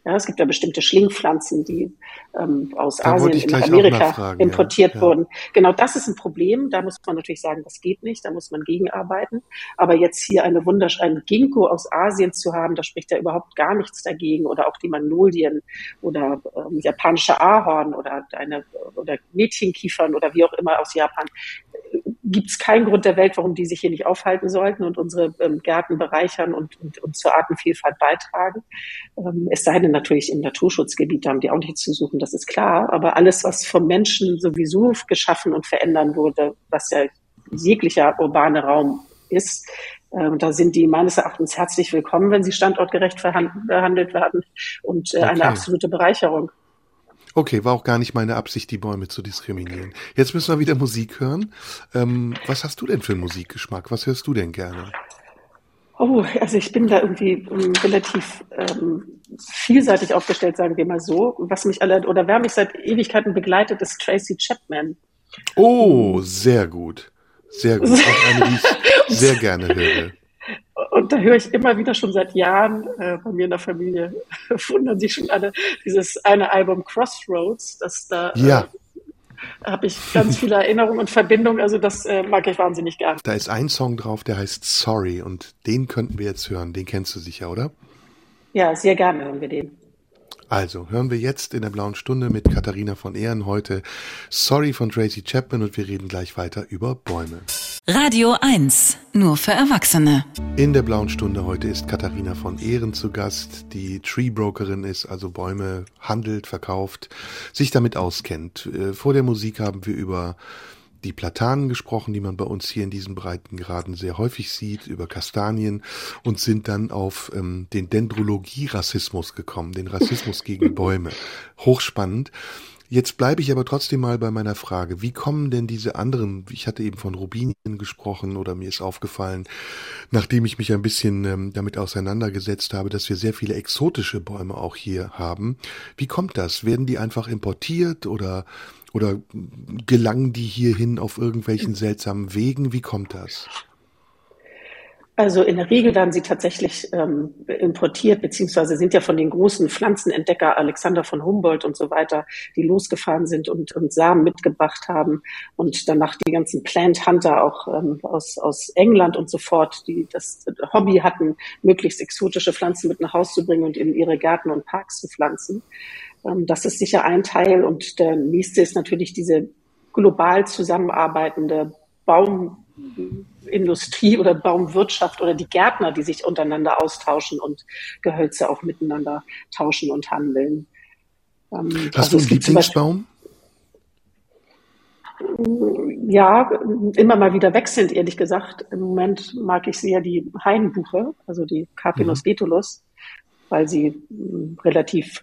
Ja, es gibt ja bestimmte Schlingpflanzen, die ähm, aus da Asien in Amerika importiert ja. wurden. Genau das ist ein Problem. Da muss man natürlich sagen, das geht nicht. Da muss man gegenarbeiten. Aber jetzt hier eine wunderschöne Ginkgo aus Asien zu haben, da spricht ja überhaupt gar nichts dagegen. Oder auch die Magnolien oder ähm, japanische Ahorn oder eine oder Mädchenkiefern oder wie auch immer aus Japan gibt es keinen Grund der Welt, warum die sich hier nicht aufhalten sollten und unsere ähm, Gärten bereichern und, und, und zur Artenvielfalt beitragen. Ähm, es sei denn natürlich im Naturschutzgebiet, da haben die auch nichts zu suchen, das ist klar. Aber alles, was vom Menschen sowieso geschaffen und verändern wurde, was ja jeglicher urbane Raum ist, ähm, da sind die meines Erachtens herzlich willkommen, wenn sie standortgerecht behandelt werden und äh, okay. eine absolute Bereicherung. Okay, war auch gar nicht meine Absicht, die Bäume zu diskriminieren. Jetzt müssen wir wieder Musik hören. Ähm, was hast du denn für einen Musikgeschmack? Was hörst du denn gerne? Oh, also ich bin da irgendwie um, ähm, relativ ähm, vielseitig aufgestellt, sagen wir mal so. Was mich alle oder wer mich seit Ewigkeiten begleitet, ist Tracy Chapman. Oh, sehr gut. Sehr gut. Auch eine, die ich sehr gerne höre. Und da höre ich immer wieder schon seit Jahren äh, bei mir in der Familie, wundern sich schon alle, dieses eine Album Crossroads, das da äh, ja. äh, habe ich ganz viele Erinnerungen und Verbindungen, also das äh, mag ich wahnsinnig gern. Da ist ein Song drauf, der heißt Sorry und den könnten wir jetzt hören, den kennst du sicher, oder? Ja, sehr gerne hören wir den. Also hören wir jetzt in der blauen Stunde mit Katharina von Ehren heute Sorry von Tracy Chapman und wir reden gleich weiter über Bäume. Radio 1, nur für Erwachsene. In der blauen Stunde heute ist Katharina von Ehren zu Gast, die Tree Brokerin ist, also Bäume handelt, verkauft, sich damit auskennt. Äh, vor der Musik haben wir über die Platanen gesprochen, die man bei uns hier in diesen Breitengraden sehr häufig sieht, über Kastanien und sind dann auf ähm, den Dendrologie-Rassismus gekommen, den Rassismus gegen Bäume. Hochspannend. Jetzt bleibe ich aber trotzdem mal bei meiner Frage. Wie kommen denn diese anderen, ich hatte eben von Rubinien gesprochen oder mir ist aufgefallen, nachdem ich mich ein bisschen ähm, damit auseinandergesetzt habe, dass wir sehr viele exotische Bäume auch hier haben. Wie kommt das? Werden die einfach importiert oder oder gelangen die hierhin auf irgendwelchen seltsamen Wegen? Wie kommt das? Also in der Regel werden sie tatsächlich ähm, importiert, beziehungsweise sind ja von den großen Pflanzenentdecker Alexander von Humboldt und so weiter, die losgefahren sind und, und Samen mitgebracht haben und danach die ganzen Plant Hunter auch ähm, aus, aus England und so fort, die das Hobby hatten, möglichst exotische Pflanzen mit nach Hause zu bringen und in ihre Gärten und Parks zu pflanzen. Ähm, das ist sicher ein Teil. Und der nächste ist natürlich diese global zusammenarbeitende Baumindustrie oder Baumwirtschaft oder die Gärtner, die sich untereinander austauschen und Gehölze auch miteinander tauschen und handeln. Ähm, Hast also du einen Lieblingsbaum? Ja, immer mal wieder wechselnd, ehrlich gesagt. Im Moment mag ich sehr die Hainbuche, also die Carpinus mhm. betulus, weil sie hm, relativ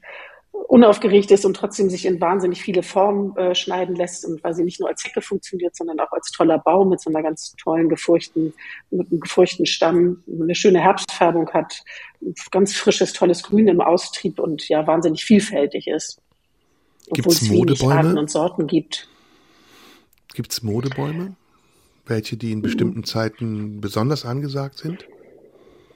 unaufgeregt ist und trotzdem sich in wahnsinnig viele Formen äh, schneiden lässt und weil sie nicht nur als Hecke funktioniert, sondern auch als toller Baum mit so einer ganz tollen gefurchten, mit einem gefurchten Stamm, eine schöne Herbstfärbung hat, ganz frisches, tolles Grün im Austrieb und ja wahnsinnig vielfältig ist. Gibt es Modebäume? Arten und Sorten gibt. Gibt es Modebäume? Welche, die in bestimmten Zeiten besonders angesagt sind?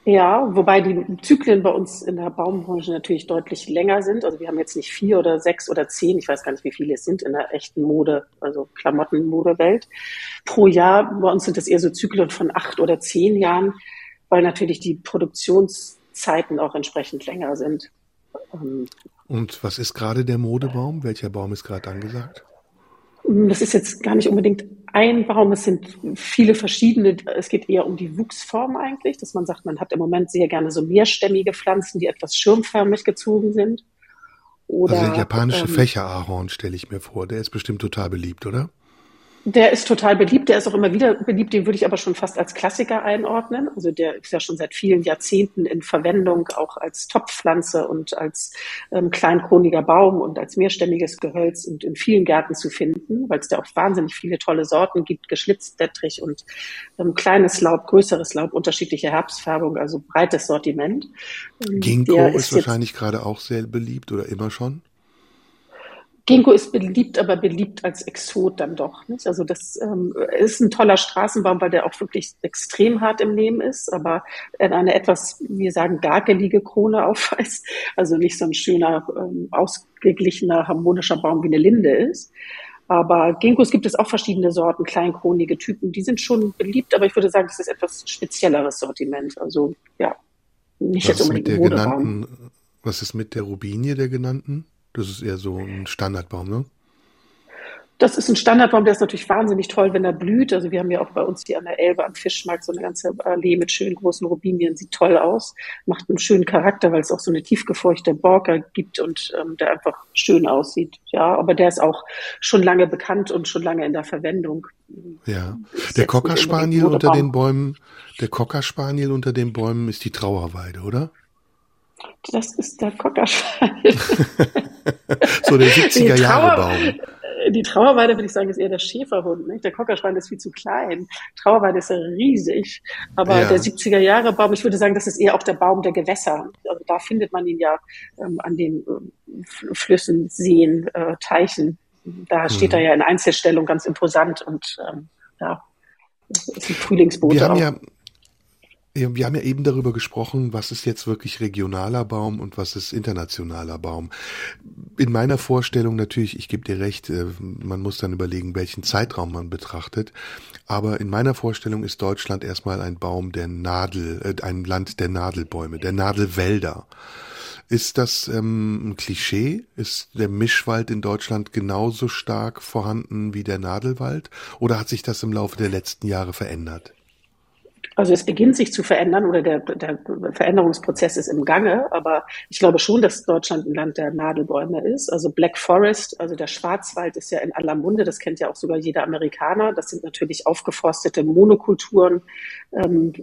Ja, wobei die Zyklen bei uns in der Baumbranche natürlich deutlich länger sind. Also wir haben jetzt nicht vier oder sechs oder zehn, ich weiß gar nicht, wie viele es sind in der echten Mode, also Klamottenmodewelt pro Jahr. Bei uns sind das eher so Zyklen von acht oder zehn Jahren, weil natürlich die Produktionszeiten auch entsprechend länger sind. Ähm, Und was ist gerade der Modebaum? Welcher Baum ist gerade angesagt? Das ist jetzt gar nicht unbedingt ein Baum, es sind viele verschiedene, es geht eher um die Wuchsform eigentlich, dass man sagt, man hat im Moment sehr gerne so mehrstämmige Pflanzen, die etwas schirmförmig gezogen sind. Oder, also der japanische ähm, Fächerahorn stelle ich mir vor, der ist bestimmt total beliebt, oder? Der ist total beliebt, der ist auch immer wieder beliebt, den würde ich aber schon fast als Klassiker einordnen. Also der ist ja schon seit vielen Jahrzehnten in Verwendung, auch als Topfpflanze und als ähm, kleinkroniger Baum und als mehrstämmiges Gehölz und in vielen Gärten zu finden, weil es da auch wahnsinnig viele tolle Sorten gibt, geschlitzt, blättrig und ähm, kleines Laub, größeres Laub, unterschiedliche Herbstfärbung, also breites Sortiment. Ginkgo ist, ist wahrscheinlich gerade auch sehr beliebt oder immer schon? Ginkgo ist beliebt, aber beliebt als Exot dann doch. Nicht? Also das ähm, ist ein toller Straßenbaum, weil der auch wirklich extrem hart im Nehmen ist, aber eine etwas, wir sagen, gargelige Krone aufweist. Also nicht so ein schöner, ähm, ausgeglichener, harmonischer Baum wie eine Linde ist. Aber Ginkgos gibt es auch verschiedene Sorten, kleinkronige Typen. Die sind schon beliebt, aber ich würde sagen, das ist etwas spezielleres Sortiment. Also ja, nicht was jetzt unbedingt mit der genannten, Was ist mit der Rubinie der genannten? Das ist eher so ein Standardbaum, ne? Das ist ein Standardbaum, der ist natürlich wahnsinnig toll, wenn er blüht. Also wir haben ja auch bei uns hier an der Elbe am Fischmarkt so eine ganze Allee mit schönen großen Rubinien, sieht toll aus, macht einen schönen Charakter, weil es auch so eine tiefgefurchte Borke gibt und ähm, der einfach schön aussieht. Ja, aber der ist auch schon lange bekannt und schon lange in der Verwendung. Ja, der Cocker Spaniel unter den Bäumen, der Cocker Spaniel unter den Bäumen ist die Trauerweide, oder? Das ist der Cockerschwein. so der 70er-Jahre-Baum. Die Trauerweide, würde ich sagen, ist eher der Schäferhund. Nicht? Der Cockerschwein ist viel zu klein. Trauerweide ist ja riesig. Aber ja. der 70er-Jahre-Baum, ich würde sagen, das ist eher auch der Baum der Gewässer. Also da findet man ihn ja ähm, an den äh, Flüssen, Seen, äh, Teichen. Da steht mhm. er ja in Einzelstellung ganz imposant und ähm, ja, das ist ein Frühlingsbote. Wir haben auch. ja wir haben ja eben darüber gesprochen, was ist jetzt wirklich regionaler Baum und was ist internationaler Baum. In meiner Vorstellung natürlich, ich gebe dir recht, äh, man muss dann überlegen, welchen Zeitraum man betrachtet. Aber in meiner Vorstellung ist Deutschland erstmal ein Baum der Nadel, äh, ein Land der Nadelbäume, der Nadelwälder. Ist das ähm, ein Klischee? Ist der Mischwald in Deutschland genauso stark vorhanden wie der Nadelwald? Oder hat sich das im Laufe der letzten Jahre verändert? Also es beginnt sich zu verändern oder der, der Veränderungsprozess ist im Gange, aber ich glaube schon, dass Deutschland ein Land der Nadelbäume ist. Also Black Forest, also der Schwarzwald ist ja in aller Munde, das kennt ja auch sogar jeder Amerikaner. Das sind natürlich aufgeforstete Monokulturen, ähm,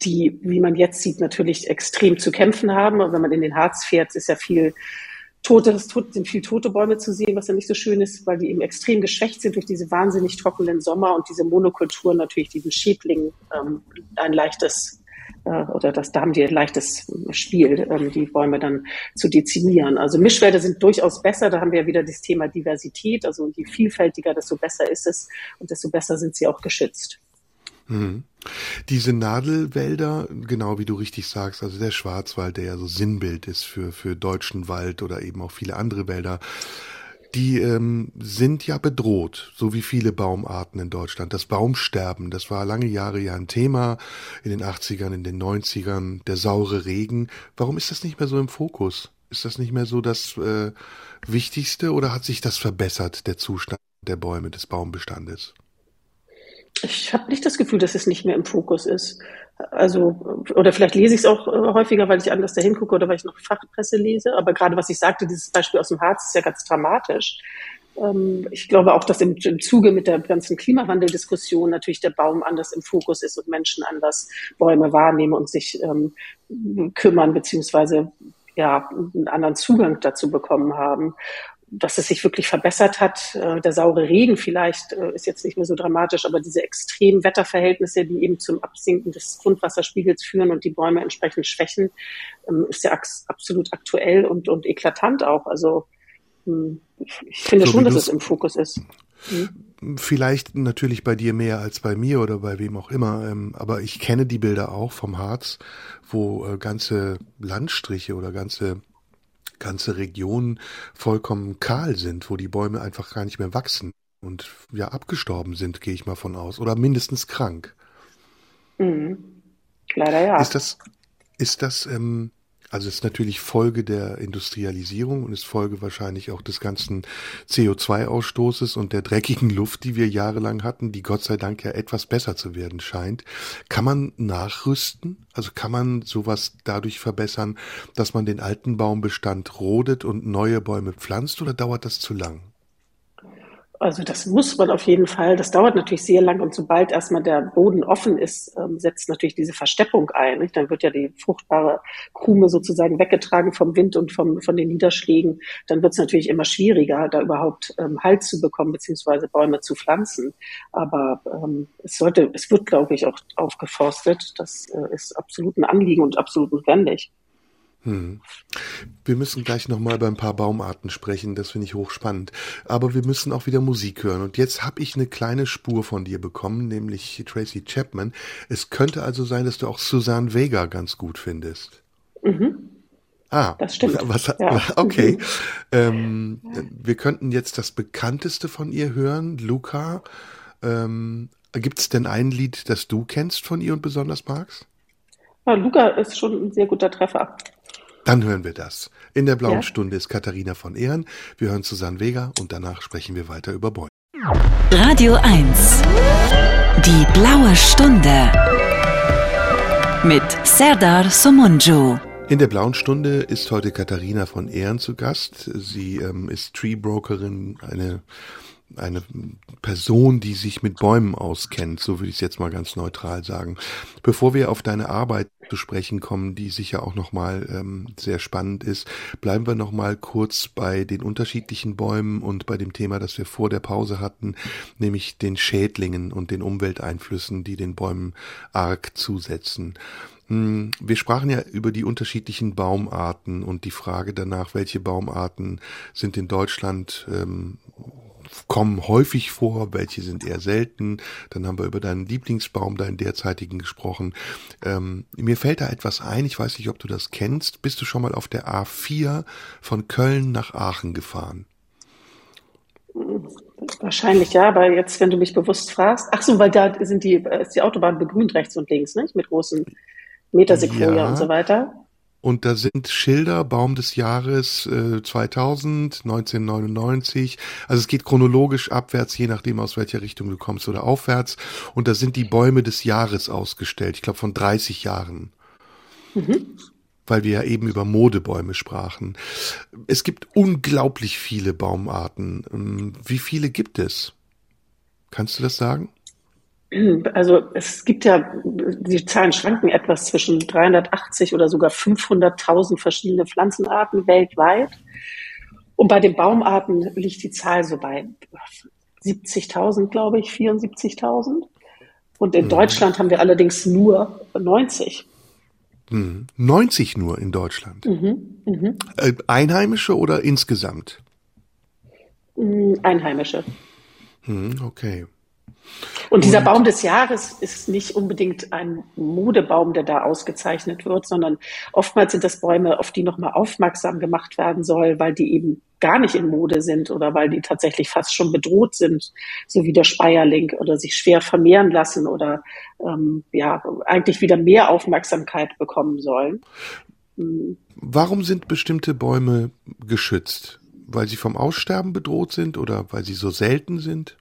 die, wie man jetzt sieht, natürlich extrem zu kämpfen haben. Und wenn man in den Harz fährt, ist ja viel tote, sind viel tote Bäume zu sehen, was ja nicht so schön ist, weil die eben extrem geschwächt sind durch diese wahnsinnig trockenen Sommer und diese Monokulturen natürlich diesen Schädlingen ähm, ein leichtes äh, oder das, da haben die ein leichtes Spiel, ähm, die Bäume dann zu dezimieren. Also Mischwälder sind durchaus besser, da haben wir ja wieder das Thema Diversität, also je vielfältiger, desto besser ist es und desto besser sind sie auch geschützt. Mhm. Diese Nadelwälder, genau wie du richtig sagst, also der Schwarzwald, der ja so Sinnbild ist für, für deutschen Wald oder eben auch viele andere Wälder, die ähm, sind ja bedroht, so wie viele Baumarten in Deutschland. Das Baumsterben, das war lange Jahre ja ein Thema in den 80ern, in den 90ern, der saure Regen. Warum ist das nicht mehr so im Fokus? Ist das nicht mehr so das äh, Wichtigste oder hat sich das verbessert, der Zustand der Bäume, des Baumbestandes? Ich habe nicht das Gefühl, dass es nicht mehr im Fokus ist. Also, oder vielleicht lese ich es auch äh, häufiger, weil ich anders dahin gucke oder weil ich noch Fachpresse lese. Aber gerade was ich sagte, dieses Beispiel aus dem Harz ist ja ganz dramatisch, Ähm, ich glaube auch, dass im, Zuge mit der ganzen Klimawandeldiskussion natürlich der Baum anders im Fokus ist und Menschen anders Bäume wahrnehmen und sich ähm, kümmern, beziehungsweise ja, einen anderen Zugang dazu bekommen haben dass es sich wirklich verbessert hat. Äh, der saure Regen vielleicht äh, ist jetzt nicht mehr so dramatisch, aber diese extremen Wetterverhältnisse, die eben zum Absinken des Grundwasserspiegels führen und die Bäume entsprechend schwächen, ähm, ist ja absolut aktuell und, und eklatant auch. Also hm, ich finde so schon, dass es im Fokus ist. Hm? Vielleicht natürlich bei dir mehr als bei mir oder bei wem auch immer, ähm, aber ich kenne die Bilder auch vom Harz, wo äh, ganze Landstriche oder ganze ganze Regionen vollkommen kahl sind, wo die Bäume einfach gar nicht mehr wachsen und ja abgestorben sind, gehe ich mal von aus, oder mindestens krank. Mhm. Leider ja. Ist das, ist das ähm, also ist natürlich Folge der Industrialisierung und ist Folge wahrscheinlich auch des ganzen CO2-Ausstoßes und der dreckigen Luft, die wir jahrelang hatten, die Gott sei Dank ja etwas besser zu werden scheint. Kann man nachrüsten? Also kann man sowas dadurch verbessern, dass man den alten Baumbestand rodet und neue Bäume pflanzt oder dauert das zu lang? Also das muss man auf jeden Fall. Das dauert natürlich sehr lang und sobald erstmal der Boden offen ist, ähm, setzt natürlich diese Versteppung ein. Nicht? Dann wird ja die fruchtbare Krume sozusagen weggetragen vom Wind und vom, von den Niederschlägen. Dann wird es natürlich immer schwieriger, da überhaupt ähm, Halt zu bekommen beziehungsweise Bäume zu pflanzen. Aber ähm, es sollte, es wird, glaube ich, auch aufgeforstet. Das äh, ist absolut ein Anliegen und absolut notwendig. Hm. Wir müssen gleich nochmal bei ein paar Baumarten sprechen, das finde ich hochspannend. Aber wir müssen auch wieder Musik hören. Und jetzt habe ich eine kleine Spur von dir bekommen, nämlich Tracy Chapman. Es könnte also sein, dass du auch Susanne Vega ganz gut findest. Mhm. Ah, das stimmt. Was, ja. Okay. Ähm, wir könnten jetzt das bekannteste von ihr hören, Luca. Ähm, Gibt es denn ein Lied, das du kennst von ihr und besonders magst? Ja, Luca ist schon ein sehr guter Treffer. Dann hören wir das. In der blauen ja. Stunde ist Katharina von Ehren. Wir hören Susanne Vega und danach sprechen wir weiter über Bäume. Radio 1. Die blaue Stunde. Mit Serdar Somunju. In der blauen Stunde ist heute Katharina von Ehren zu Gast. Sie ähm, ist Tree Brokerin, eine eine Person, die sich mit Bäumen auskennt, so würde ich es jetzt mal ganz neutral sagen. Bevor wir auf deine Arbeit zu sprechen kommen, die sicher auch nochmal ähm, sehr spannend ist, bleiben wir nochmal kurz bei den unterschiedlichen Bäumen und bei dem Thema, das wir vor der Pause hatten, nämlich den Schädlingen und den Umwelteinflüssen, die den Bäumen arg zusetzen. Hm, wir sprachen ja über die unterschiedlichen Baumarten und die Frage danach, welche Baumarten sind in Deutschland ähm, kommen häufig vor, welche sind eher selten. Dann haben wir über deinen Lieblingsbaum, deinen derzeitigen gesprochen. Ähm, mir fällt da etwas ein, ich weiß nicht, ob du das kennst. Bist du schon mal auf der A4 von Köln nach Aachen gefahren? Wahrscheinlich ja, aber jetzt, wenn du mich bewusst fragst, ach so, weil da sind die, ist die Autobahn begrünt rechts und links, nicht? Mit großen Metersequoia ja. und so weiter. Und da sind Schilder, Baum des Jahres äh, 2000, 1999. Also es geht chronologisch abwärts, je nachdem aus welcher Richtung du kommst oder aufwärts. Und da sind die Bäume des Jahres ausgestellt. Ich glaube von 30 Jahren. Mhm. Weil wir ja eben über Modebäume sprachen. Es gibt unglaublich viele Baumarten. Ähm, wie viele gibt es? Kannst du das sagen? Also es gibt ja, die Zahlen schwanken etwas zwischen 380 oder sogar 500.000 verschiedene Pflanzenarten weltweit. Und bei den Baumarten liegt die Zahl so bei 70.000, glaube ich, 74.000. Und in mhm. Deutschland haben wir allerdings nur 90. 90 mhm. nur in Deutschland. Mhm. Mhm. Äh, Einheimische oder insgesamt? Mm, Einheimische. Mhm, okay. Und dieser Baum des Jahres ist nicht unbedingt ein Modebaum, der da ausgezeichnet wird, sondern oftmals sind das Bäume, auf die nochmal aufmerksam gemacht werden soll, weil die eben gar nicht in Mode sind oder weil die tatsächlich fast schon bedroht sind, so wie der Speierling oder sich schwer vermehren lassen oder ähm, ja eigentlich wieder mehr Aufmerksamkeit bekommen sollen. Mhm. Warum sind bestimmte Bäume geschützt? Weil sie vom Aussterben bedroht sind oder weil sie so selten sind?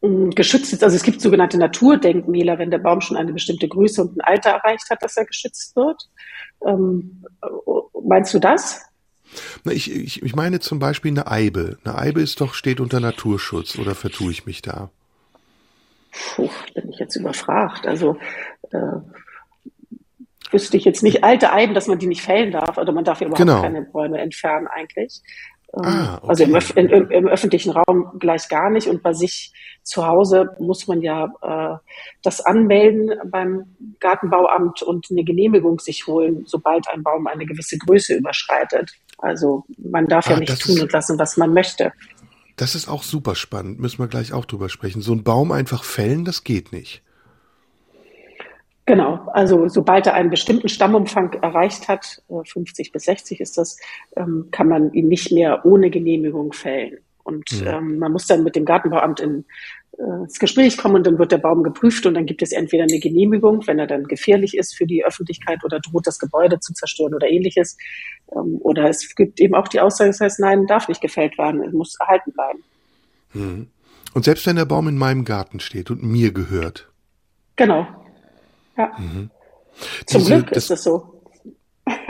Geschützt ist. Also es gibt sogenannte Naturdenkmäler, wenn der Baum schon eine bestimmte Größe und ein Alter erreicht hat, dass er geschützt wird. Ähm, meinst du das? Na, ich, ich, ich meine zum Beispiel eine Eibe. Eine Eibe ist doch, steht unter Naturschutz oder vertue ich mich da? Puh, bin ich jetzt überfragt. Also äh, wüsste ich jetzt nicht. Alte Eiben, dass man die nicht fällen darf, oder man darf ja überhaupt genau. keine Bäume entfernen eigentlich. Ähm, ah, okay. Also im, im, im, öffentlichen Raum gleich gar nicht. Und bei sich zu Hause muss man ja äh, das anmelden beim Gartenbauamt und eine Genehmigung sich holen, sobald ein Baum eine gewisse Größe überschreitet. Also man darf ah, ja nicht tun ist, und lassen, was man möchte. Das ist auch super spannend, müssen wir gleich auch drüber sprechen. So ein Baum einfach fällen, das geht nicht. Genau, also sobald er einen bestimmten Stammumfang erreicht hat, 50 äh, bis 60 ist das, ähm, kann man ihn nicht mehr ohne Genehmigung fällen. Und ja. ähm, man muss dann mit dem Gartenbauamt in, äh, ins Gespräch kommen und dann wird der Baum geprüft und dann gibt es entweder eine Genehmigung, wenn er dann gefährlich ist für die Öffentlichkeit oder droht das Gebäude zu zerstören oder ähnliches. Ähm, oder es gibt eben auch die Aussage, das heißt, nein, darf nicht gefällt werden, es muss erhalten bleiben. Mhm. Und selbst wenn der Baum in meinem Garten steht und mir gehört. Genau, ja. Mhm. Zum Diese, Glück ist es so.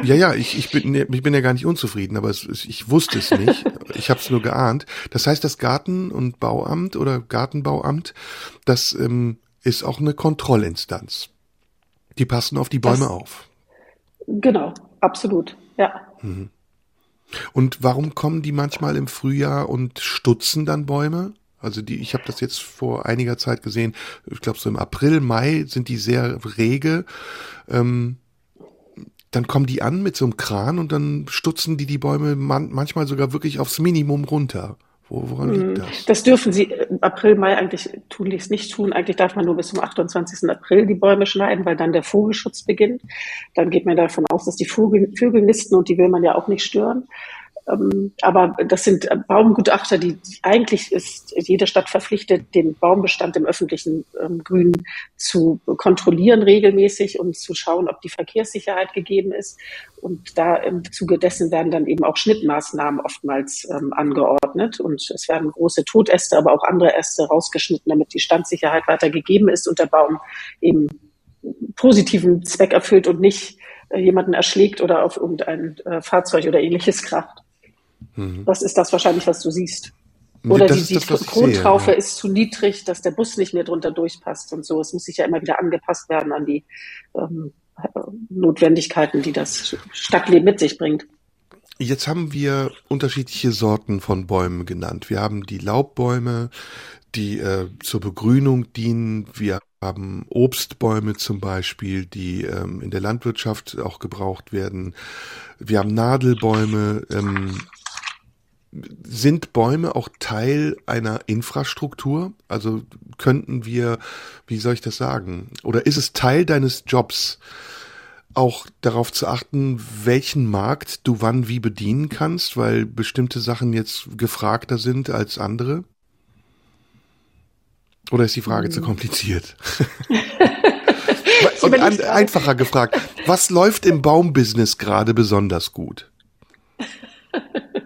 Ja, ja, ich, ich, bin, ich bin ja gar nicht unzufrieden, aber es, ich wusste es nicht. Ich habe es nur geahnt. Das heißt, das Garten- und Bauamt oder Gartenbauamt, das ähm, ist auch eine Kontrollinstanz. Die passen auf die Bäume das, auf. Genau, absolut, ja. Mhm. Und warum kommen die manchmal im Frühjahr und stutzen dann Bäume? Also die, ich habe das jetzt vor einiger Zeit gesehen. Ich glaube so im April, Mai sind die sehr rege. Ähm, dann kommen die an mit so einem Kran und dann stutzen die die Bäume man, manchmal sogar wirklich aufs Minimum runter. Wo, woran liegt mhm. das? Das dürfen sie im April, Mai eigentlich tunlichst nicht tun. Eigentlich darf man nur bis zum 28. April die Bäume schneiden, weil dann der Vogelschutz beginnt. Dann geht man davon aus, dass die Vögel, Vögel nisten und die will man ja auch nicht stören. Ähm, aber das sind Baumgutachter, die eigentlich ist jede Stadt verpflichtet, den Baumbestand im öffentlichen ähm, Grün zu kontrollieren regelmäßig und zu schauen, ob die Verkehrssicherheit gegeben ist. Und da im Zuge dessen werden dann eben auch Schnittmaßnahmen oftmals ähm, angeordnet. Und es werden große Todäste, aber auch andere Äste rausgeschnitten, damit die Standsicherheit weiter gegeben ist und der Baum eben positiven Zweck erfüllt und nicht äh, jemanden erschlägt oder auf irgendein äh, Fahrzeug oder ähnliches kraft. Mhm. Das ist das wahrscheinlich, was du siehst. Oder das die, die Krontraufe ja. ist zu niedrig, dass der Bus nicht mehr drunter durchpasst und so. Es muss sich ja immer wieder angepasst werden an die ähm, Notwendigkeiten, die das Stadtleben mit sich bringt. Jetzt haben wir unterschiedliche Sorten von Bäumen genannt. Wir haben die Laubbäume, die äh, zur Begrünung dienen. Wir haben Obstbäume zum Beispiel, die ähm, in der Landwirtschaft auch gebraucht werden. Wir haben Nadelbäume, ähm, sind Bäume auch Teil einer Infrastruktur? Also könnten wir, wie soll ich das sagen? Oder ist es Teil deines Jobs, auch darauf zu achten, welchen Markt du wann wie bedienen kannst, weil bestimmte Sachen jetzt gefragter sind als andere? Oder ist die Frage mhm. zu kompliziert? Und an, einfacher gefragt, was läuft im Baumbusiness gerade besonders gut?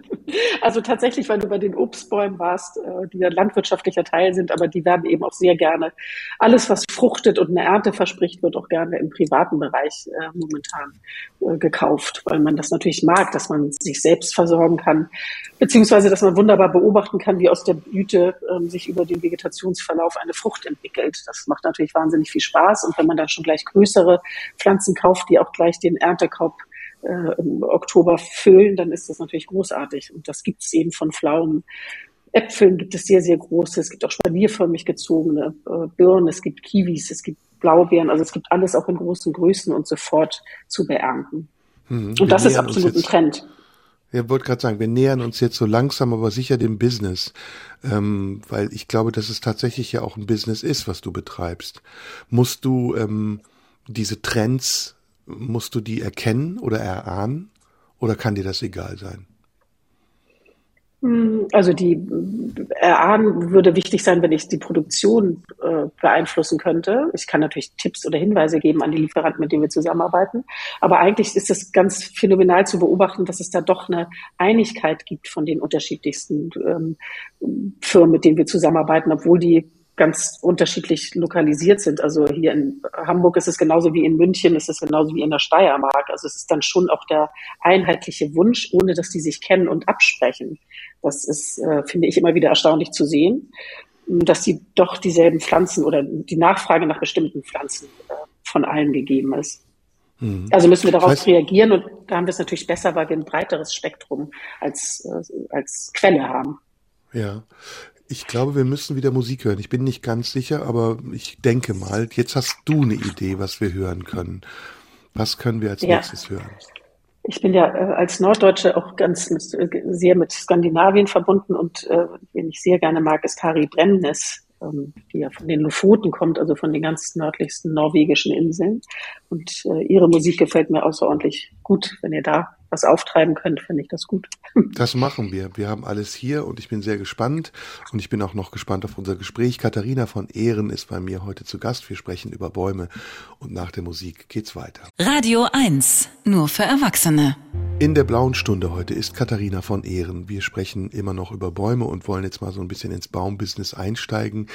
Also tatsächlich, weil du bei den Obstbäumen warst, äh, die ja landwirtschaftlicher Teil sind, aber die werden eben auch sehr gerne, alles was fruchtet und eine Ernte verspricht, wird auch gerne im privaten Bereich äh, momentan äh, gekauft, weil man das natürlich mag, dass man sich selbst versorgen kann, beziehungsweise dass man wunderbar beobachten kann, wie aus der Blüte ähm, sich über den Vegetationsverlauf eine Frucht entwickelt. Das macht natürlich wahnsinnig viel Spaß und wenn man dann schon gleich größere Pflanzen kauft, die auch gleich den Erntekorb äh, im Oktober füllen, dann ist das natürlich großartig. Und das gibt es eben von Pflaumen. Äpfeln gibt es sehr, sehr große. Es gibt auch spalierförmig gezogene äh, Birnen. Es gibt Kiwis. Es gibt Blaubeeren. Also es gibt alles auch in großen Größen und sofort zu beernten. Hm, und das ist absolut ein Trend. Ja, wollte gerade sagen, wir nähern uns jetzt so langsam, aber sicher dem Business, ähm, weil ich glaube, dass es tatsächlich ja auch ein Business ist, was du betreibst. Musst du ähm, diese Trends musst du die erkennen oder erahnen oder kann dir das egal sein? Hm, also die erahnen würde wichtig sein, wenn ich die Produktion äh, beeinflussen könnte. Ich kann natürlich Tipps oder Hinweise geben an die Lieferanten, mit denen wir zusammenarbeiten. Aber eigentlich ist es ganz phänomenal zu beobachten, dass es da doch eine Einigkeit gibt von den unterschiedlichsten ähm, Firmen, mit denen wir zusammenarbeiten, obwohl die ganz unterschiedlich lokalisiert sind. Also hier in Hamburg ist es genauso wie in München, ist es genauso wie in der Steiermark. Also es ist dann schon auch der einheitliche Wunsch, ohne dass die sich kennen und absprechen. Das ist, äh, finde ich, immer wieder erstaunlich zu sehen, dass die doch dieselben Pflanzen oder die Nachfrage nach bestimmten Pflanzen äh, von allen gegeben ist. Mhm. Also müssen wir darauf das heißt, reagieren und da haben wir es natürlich besser, weil wir ein breiteres Spektrum als, äh, als Quelle haben. Ja. Ich glaube, wir müssen wieder Musik hören. Ich bin nicht ganz sicher, aber ich denke mal, jetzt hast du eine Idee, was wir hören können. Was können wir als ja. nächstes hören? Ich bin ja äh, als Norddeutsche auch ganz mit, äh, sehr mit Skandinavien verbunden und äh, wen ich sehr gerne mag, ist Kari Bremnes ähm, die ja von den Lofoten kommt, also von den ganz nördlichsten norwegischen Inseln. Und äh, ihre Musik gefällt mir außerordentlich gut. Wenn ihr da was auftreiben könnt, finde ich das gut. Das machen wir. Wir haben alles hier und ich bin sehr gespannt und ich bin auch noch gespannt auf unser Gespräch. Katharina von Ehren ist bei mir heute zu Gast. Wir sprechen über Bäume und nach der Musik geht's weiter. Radio 1, nur für Erwachsene. In der blauen Stunde heute ist Katharina von Ehren. Wir sprechen immer noch über Bäume und wollen jetzt mal so ein bisschen ins Baumbusiness einsteigen,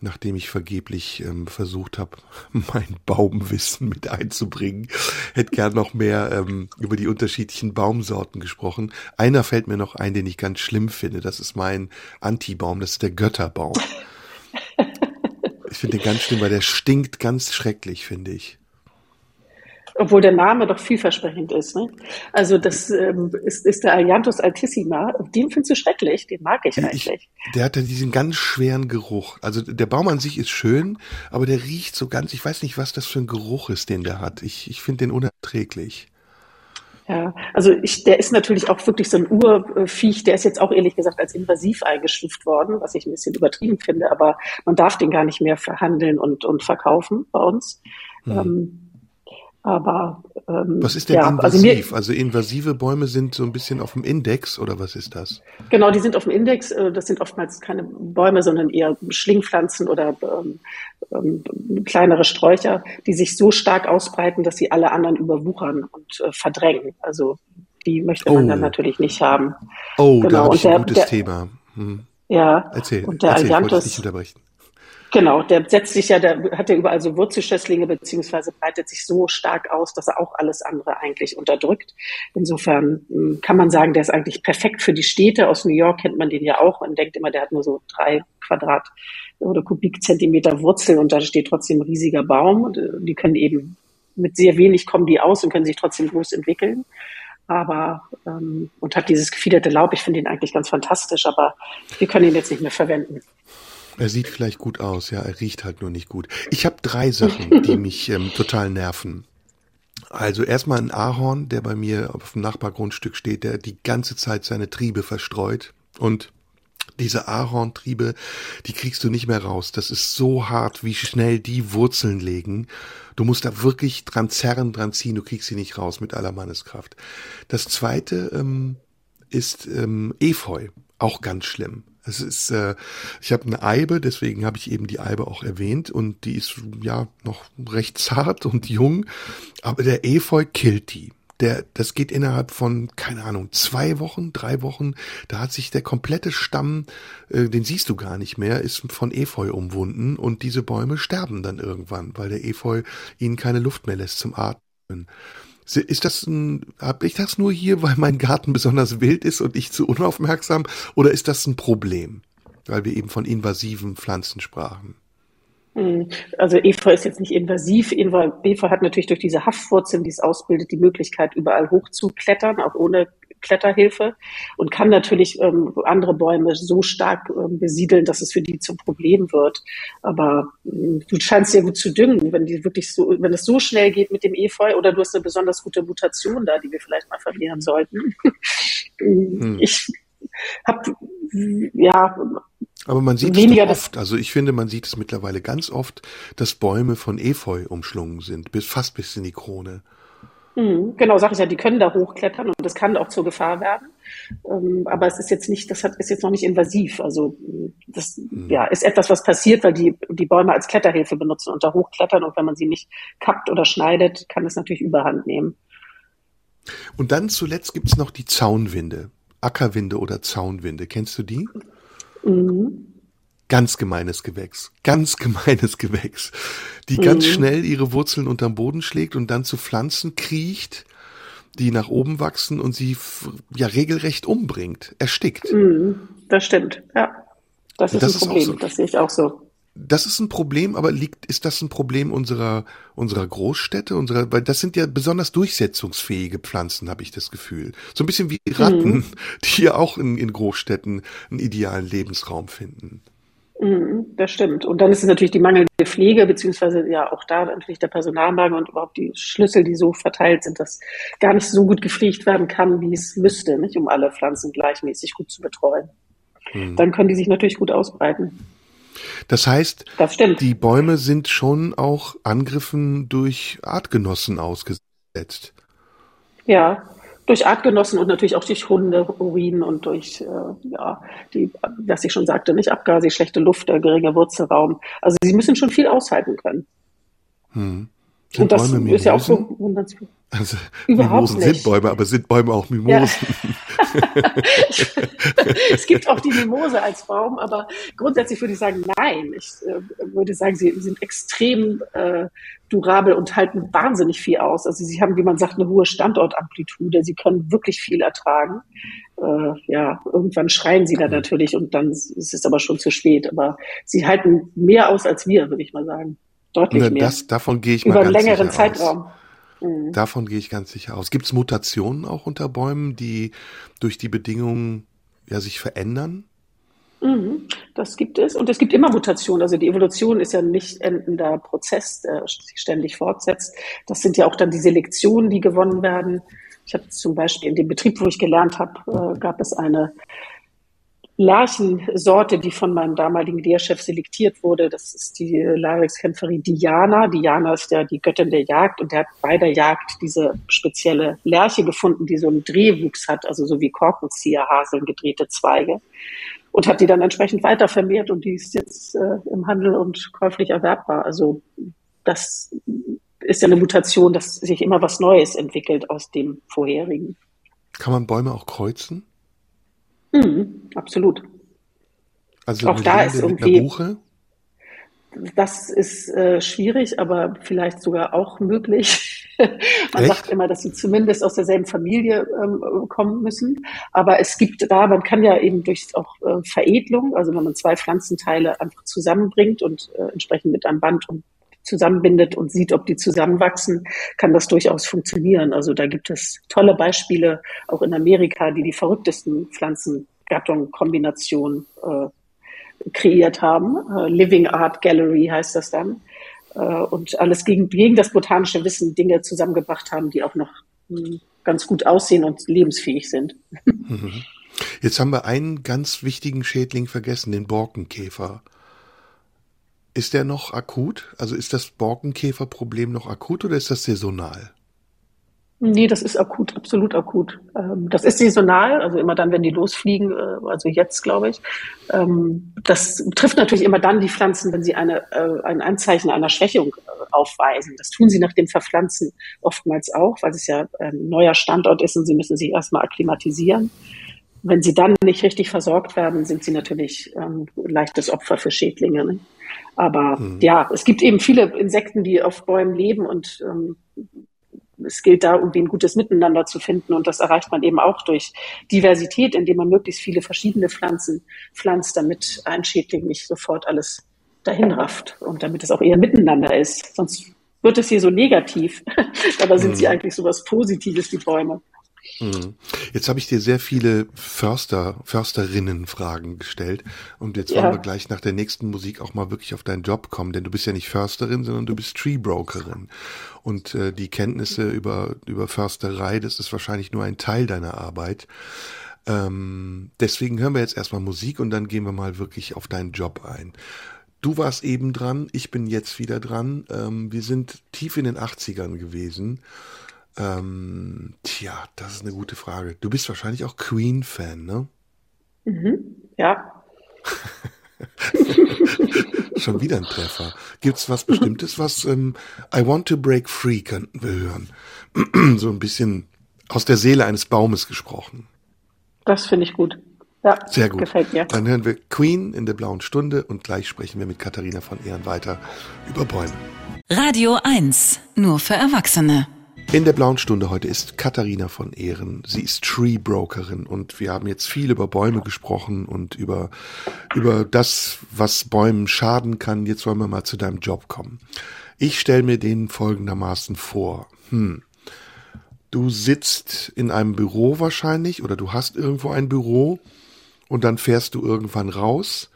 nachdem ich vergeblich ähm, versucht habe, mein Baumwissen mit einzubringen. Hätte gern noch mehr ähm, über die unterschiedlichen Baumsorten gesprochen. Einer fällt mir noch ein, den ich ganz schlimm finde. Das ist mein Antibaum, das ist der Götterbaum. Ich finde den ganz schlimm, weil der stinkt ganz schrecklich, finde ich obwohl der Name doch vielversprechend ist. Ne? Also das ähm, ist, ist der Allianthus altissima. Den findest du schrecklich, den mag ich eigentlich. Ich, der hat ja diesen ganz schweren Geruch. Also der Baum an sich ist schön, aber der riecht so ganz, ich weiß nicht, was das für ein Geruch ist, den der hat. Ich, ich finde den unerträglich. Ja, also ich, der ist natürlich auch wirklich so ein Urviech, der ist jetzt auch ehrlich gesagt als invasiv eingestuft worden, was ich ein bisschen übertrieben finde, aber man darf den gar nicht mehr verhandeln und, und verkaufen bei uns. Mhm. Ähm, aber ähm, was ist denn ja, invasiv? Also, also, invasive Bäume sind so ein bisschen auf dem Index oder was ist das? Genau, die sind auf dem Index. Äh, das sind oftmals keine Bäume, sondern eher Schlingpflanzen oder ähm, ähm, kleinere Sträucher, die sich so stark ausbreiten, dass sie alle anderen überwuchern und äh, verdrängen. Also die möchte man oh. dann natürlich nicht haben. Oh, genau. da habe ich ein gutes der, Thema. Hm. Ja. Erzähl. Und der erzähl, ich nicht unterbrechen. Genau, der setzt sich ja, der hat ja überall so Wurzelschösslinge, beziehungsweise breitet sich so stark aus, dass er auch alles andere eigentlich unterdrückt. Insofern hm, kann man sagen, der ist eigentlich perfekt für die Städte. Aus New York kennt man den ja auch. Man denkt immer, der hat nur so drei Quadrat oder Kubikzentimeter Wurzel und da steht trotzdem ein riesiger Baum. Und äh, die können eben mit sehr wenig kommen die aus und können sich trotzdem groß entwickeln. Aber ähm, und hat dieses gefiederte Laub. Ich finde ihn eigentlich ganz fantastisch, aber wir können ihn jetzt nicht mehr verwenden. Er sieht vielleicht gut aus, ja, er riecht halt nur nicht gut. Ich habe drei Sachen, die mich ähm, total nerven. Also erstmal ein Ahorn, der bei mir auf dem Nachbargrundstück steht, der die ganze Zeit seine Triebe verstreut. Und diese Ahorntriebe, die kriegst du nicht mehr raus. Das ist so hart, wie schnell die Wurzeln legen. Du musst da wirklich dran zerren, dran ziehen, du kriegst sie nicht raus mit aller Manneskraft. Das zweite ähm, ist ähm, Efeu, auch ganz schlimm. Es ist, äh, ich habe eine Eibe, deswegen habe ich eben die Eibe auch erwähnt und die ist ja noch recht zart und jung, aber der Efeu killt die. Der, das geht innerhalb von, keine Ahnung, zwei Wochen, drei Wochen. Da hat sich der komplette Stamm, äh, den siehst du gar nicht mehr, ist von Efeu umwunden und diese Bäume sterben dann irgendwann, weil der Efeu ihnen keine Luft mehr lässt zum Atmen. Ist das ein, habe ich das nur hier, weil mein Garten besonders wild ist und ich zu unaufmerksam, oder ist das ein Problem, weil wir eben von invasiven Pflanzen sprachen? Hm. Also Efeu ist jetzt nicht invasiv. Efeu hat natürlich durch diese Haftwurzeln, die es ausbildet, die Möglichkeit, überall hochzuklettern, auch ohne Kletterhilfe und kann natürlich ähm, andere Bäume so stark ähm, besiedeln, dass es für die zum Problem wird. Aber ähm, du scheinst sehr gut zu düngen, wenn die wirklich so, wenn es so schnell geht mit dem Efeu oder du hast eine besonders gute Mutation da, die wir vielleicht mal verlieren sollten. hm. Ich habe ja aber man sieht es oft, also ich finde, man sieht es mittlerweile ganz oft, dass Bäume von Efeu umschlungen sind, bis fast bis in die Krone. Mhm, genau, sage ich ja, die können da hochklettern und das kann auch zur Gefahr werden. Ähm, aber es ist jetzt nicht, das hat, ist jetzt noch nicht invasiv. Also das mhm. ja, ist etwas, was passiert, weil die, die Bäume als Kletterhilfe benutzen und da hochklettern und wenn man sie nicht kappt oder schneidet, kann es natürlich Überhand nehmen. Und dann zuletzt gibt's noch die Zaunwinde, Ackerwinde oder Zaunwinde. Kennst du die? Mhm. Ganz gemeines Gewächs. Ganz gemeines Gewächs. Die ganz Mhm. schnell ihre Wurzeln unterm Boden schlägt und dann zu Pflanzen kriecht, die nach oben wachsen und sie ja regelrecht umbringt, erstickt. Mhm. Das stimmt, ja. Das ist Das ein ist Problem, so. das sehe ich auch so. Das ist ein Problem, aber liegt, ist das ein Problem unserer, unserer Großstädte, unserer, weil das sind ja besonders durchsetzungsfähige Pflanzen, habe ich das Gefühl. So ein bisschen wie Ratten, die ja auch in, in Großstädten einen idealen Lebensraum finden. Mhm, Das stimmt. Und dann ist es natürlich die mangelnde Pflege, beziehungsweise ja auch da natürlich der Personalmangel und überhaupt die Schlüssel, die so verteilt sind, dass gar nicht so gut gepflegt werden kann, wie es müsste, nicht, um alle Pflanzen gleichmäßig gut zu betreuen. Hm. Dann können die sich natürlich gut ausbreiten. Das heißt, Das die Bäume sind schon auch Angriffen durch Artgenossen ausgesetzt. Ja, durch Artgenossen und natürlich auch durch Hunde, Urin und durch, äh, ja, die, was ich schon sagte, nicht Abgase, schlechte Luft, der geringe Wurzelraum. Also sie müssen schon viel aushalten können. Hm. Sind Und das Bäume ist ja auch Mimosen? so. Also, Mimosen nicht. sind Bäume, aber sind Bäume auch Mimosen? es gibt auch die Mimose als Baum, aber grundsätzlich würde ich sagen, nein. Ich äh, würde sagen, sie sind extrem äh, durabel und halten wahnsinnig viel aus. Also sie haben, wie man sagt, eine hohe Standortamplitude. Sie können wirklich viel ertragen. Äh, ja, irgendwann schreien sie dann natürlich und dann ist es aber schon zu spät. Aber sie halten mehr aus als wir, würde ich mal sagen. Deutlich mehr. das, davon gehe ich mal Über einen ganz längeren. Zeitraum. Mhm. Davon gehe ich ganz sicher aus. Gibt es Mutationen auch unter Bäumen, die durch die Bedingungen ja sich verändern? Mhm, das gibt es. Und es gibt immer Mutationen. Also die Evolution ist ja ein nicht endender Prozess, der sich ständig fortsetzt. Das sind ja auch dann die Selektionen, die gewonnen werden. Ich habe zum Beispiel in dem Betrieb, wo ich gelernt habe, äh, gab es eine Lerchensorte, die von meinem damaligen Lehrchef selektiert wurde. Das ist die Larix-Kämpferin Diana. Diana ist ja die Göttin der Jagd und der hat bei der Jagd diese spezielle Lerche gefunden, die so einen Drehwuchs hat, also so wie Korkenzieherhaseln, gedrehte Zweige. Und hat die dann entsprechend weiter vermehrt und die ist jetzt äh, im Handel und käuflich erwerbbar. Also das ist ja eine Mutation, dass sich immer was Neues entwickelt aus dem vorherigen. Kann man Bäume auch kreuzen? Mhm, absolut. Also Auch da ist irgendwie- Buche? Das ist äh, schwierig, aber vielleicht sogar auch möglich. man Echt? sagt immer, dass sie zumindest aus derselben Familie ähm, kommen müssen. Aber es gibt da, man kann ja eben durch auch äh, Veredelung, also wenn man zwei Pflanzenteile einfach zusammenbringt und äh, entsprechend mit einem Band und zusammenbindet und sieht, ob die zusammenwachsen, kann das durchaus funktionieren. Also da gibt es tolle Beispiele auch in Amerika, die die verrücktesten Pflanzengattung-Kombinationen äh, kreiert haben. Äh, Living Art Gallery heißt das dann. Äh, und alles gegen, gegen das botanische Wissen Dinge zusammengebracht haben, die auch noch mh, ganz gut aussehen und lebensfähig sind. Mhm. Jetzt haben wir einen ganz wichtigen Schädling vergessen, den Borkenkäfer. Ist der noch akut? Also ist das Borkenkäferproblem noch akut oder ist das saisonal? Nee, das ist akut, absolut akut. Ähm, Das ist saisonal, also immer dann, wenn die losfliegen, äh, also jetzt, glaube ich. Ähm, Das trifft natürlich immer dann die Pflanzen, wenn sie eine, äh, ein Anzeichen einer Schwächung äh, aufweisen. Das tun sie nach dem Verpflanzen oftmals auch, weil es ja ein neuer Standort ist und sie müssen sich erstmal akklimatisieren. Wenn sie dann nicht richtig versorgt werden, sind sie natürlich ähm, leichtes Opfer für Schädlinge. Ne? Aber ja, es gibt eben viele Insekten, die auf Bäumen leben und ähm, es gilt da, irgendwie ein gutes Miteinander zu finden. Und das erreicht man eben auch durch Diversität, indem man möglichst viele verschiedene Pflanzen pflanzt, damit ein Schädling nicht sofort alles dahin rafft und damit es auch eher miteinander ist. Sonst wird es hier so negativ. Dabei sind sie eigentlich so was Positives, die Bäume. Mhm. Jetzt habe ich dir sehr viele Förster, Försterinnen-Fragen gestellt und jetzt Ja. wollen wir gleich nach der nächsten Musik auch mal wirklich auf deinen Job kommen, denn du bist ja nicht Försterin, sondern du bist Treebrokerin und äh, die Kenntnisse über über Försterei, das ist wahrscheinlich nur ein Teil deiner Arbeit. Ähm, deswegen hören wir jetzt erstmal Musik und dann gehen wir mal wirklich auf deinen Job ein. Du warst eben dran, ich bin jetzt wieder dran. Ähm, wir sind tief in den 80ern gewesen. Ähm, tja, das ist eine gute Frage. Du bist wahrscheinlich auch Queen-Fan, ne? Mhm. Ja, Schon wieder ein Treffer. Gibt's was Bestimmtes, was ähm, I Want to Break Free könnten wir hören? so ein bisschen aus der Seele eines Baumes gesprochen. das finde ich gut. Ja, sehr gut. Gefällt mir. Dann hören wir Queen in der blauen Stunde und gleich sprechen wir mit Katharina von Ehren weiter über Bäume. Radio 1, nur für Erwachsene. In der blauen Stunde heute ist Katharina von Ehren. Sie ist Tree Brokerin und wir haben jetzt viel über Bäume gesprochen und über, über das, was Bäumen schaden kann. Jetzt wollen wir mal zu deinem Job kommen. Ich stelle mir den folgendermaßen vor. Hm. Du sitzt in einem Büro wahrscheinlich oder du hast irgendwo ein Büro und dann fährst du irgendwann raus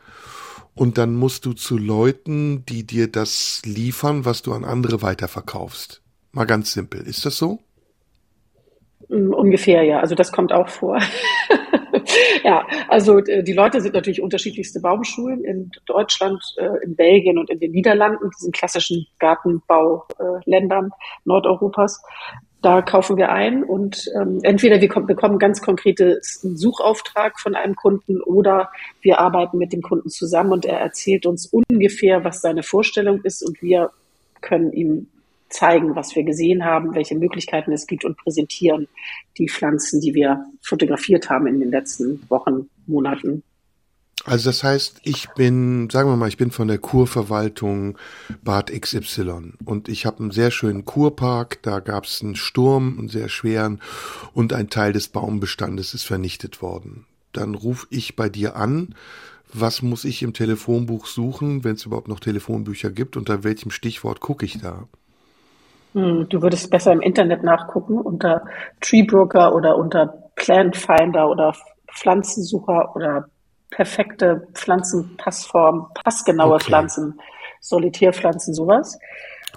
und dann musst du zu Leuten, die dir das liefern, was du an andere weiterverkaufst. Mal ganz simpel. Ist das so? Mm, ungefähr, ja. Also das kommt auch vor. ja, also äh, die Leute sind natürlich unterschiedlichste Baumschulen in Deutschland, äh, in Belgien und in den Niederlanden, diesen klassischen Gartenbauländern Nordeuropas. Da kaufen wir ein und ähm, entweder wir bekommen ganz konkrete Suchauftrag von einem Kunden oder wir arbeiten mit dem Kunden zusammen und er erzählt uns ungefähr, was seine Vorstellung ist und wir können ihm zeigen, was wir gesehen haben, welche Möglichkeiten es gibt und präsentieren die Pflanzen, die wir fotografiert haben in den letzten Wochen, Monaten. Also das heißt, ich bin, sagen wir mal, ich bin von der Kurverwaltung Bad XY und ich habe einen sehr schönen Kurpark, da gab es einen Sturm, einen sehr schweren und ein Teil des Baumbestandes ist vernichtet worden. Dann rufe ich bei dir an, was muss ich im Telefonbuch suchen, wenn es überhaupt noch Telefonbücher gibt, unter welchem Stichwort gucke ich da? Hm, du würdest besser im Internet nachgucken unter Treebroker oder unter Plant Finder oder Pflanzensucher oder perfekte Pflanzenpassform, passgenaue okay. Pflanzen, Solitärpflanzen, sowas.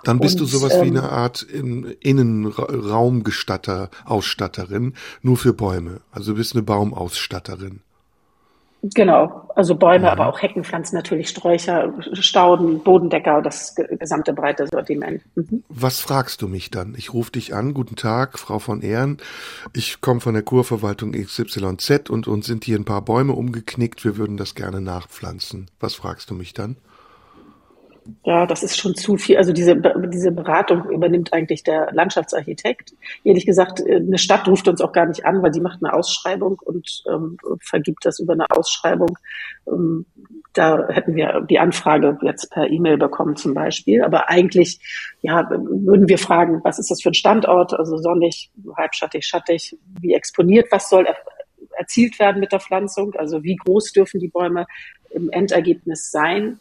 Dann bist Und, du sowas ähm, wie eine Art Innenraumgestatter, Ausstatterin, nur für Bäume. Also du bist eine Baumausstatterin. Genau, also Bäume, ja. aber auch Heckenpflanzen natürlich, Sträucher, Stauden, Bodendecker, das gesamte breite Sortiment. Mhm. Was fragst du mich dann? Ich rufe dich an, guten Tag, Frau von Ehren. Ich komme von der Kurverwaltung XYZ und uns sind hier ein paar Bäume umgeknickt, wir würden das gerne nachpflanzen. Was fragst du mich dann? Ja, das ist schon zu viel. Also diese, diese Beratung übernimmt eigentlich der Landschaftsarchitekt. Ehrlich gesagt, eine Stadt ruft uns auch gar nicht an, weil die macht eine Ausschreibung und ähm, vergibt das über eine Ausschreibung. Ähm, da hätten wir die Anfrage jetzt per E-Mail bekommen zum Beispiel. Aber eigentlich, ja, würden wir fragen, was ist das für ein Standort? Also sonnig, halbschattig, schattig, wie exponiert, was soll er erzielt werden mit der Pflanzung? Also wie groß dürfen die Bäume im Endergebnis sein?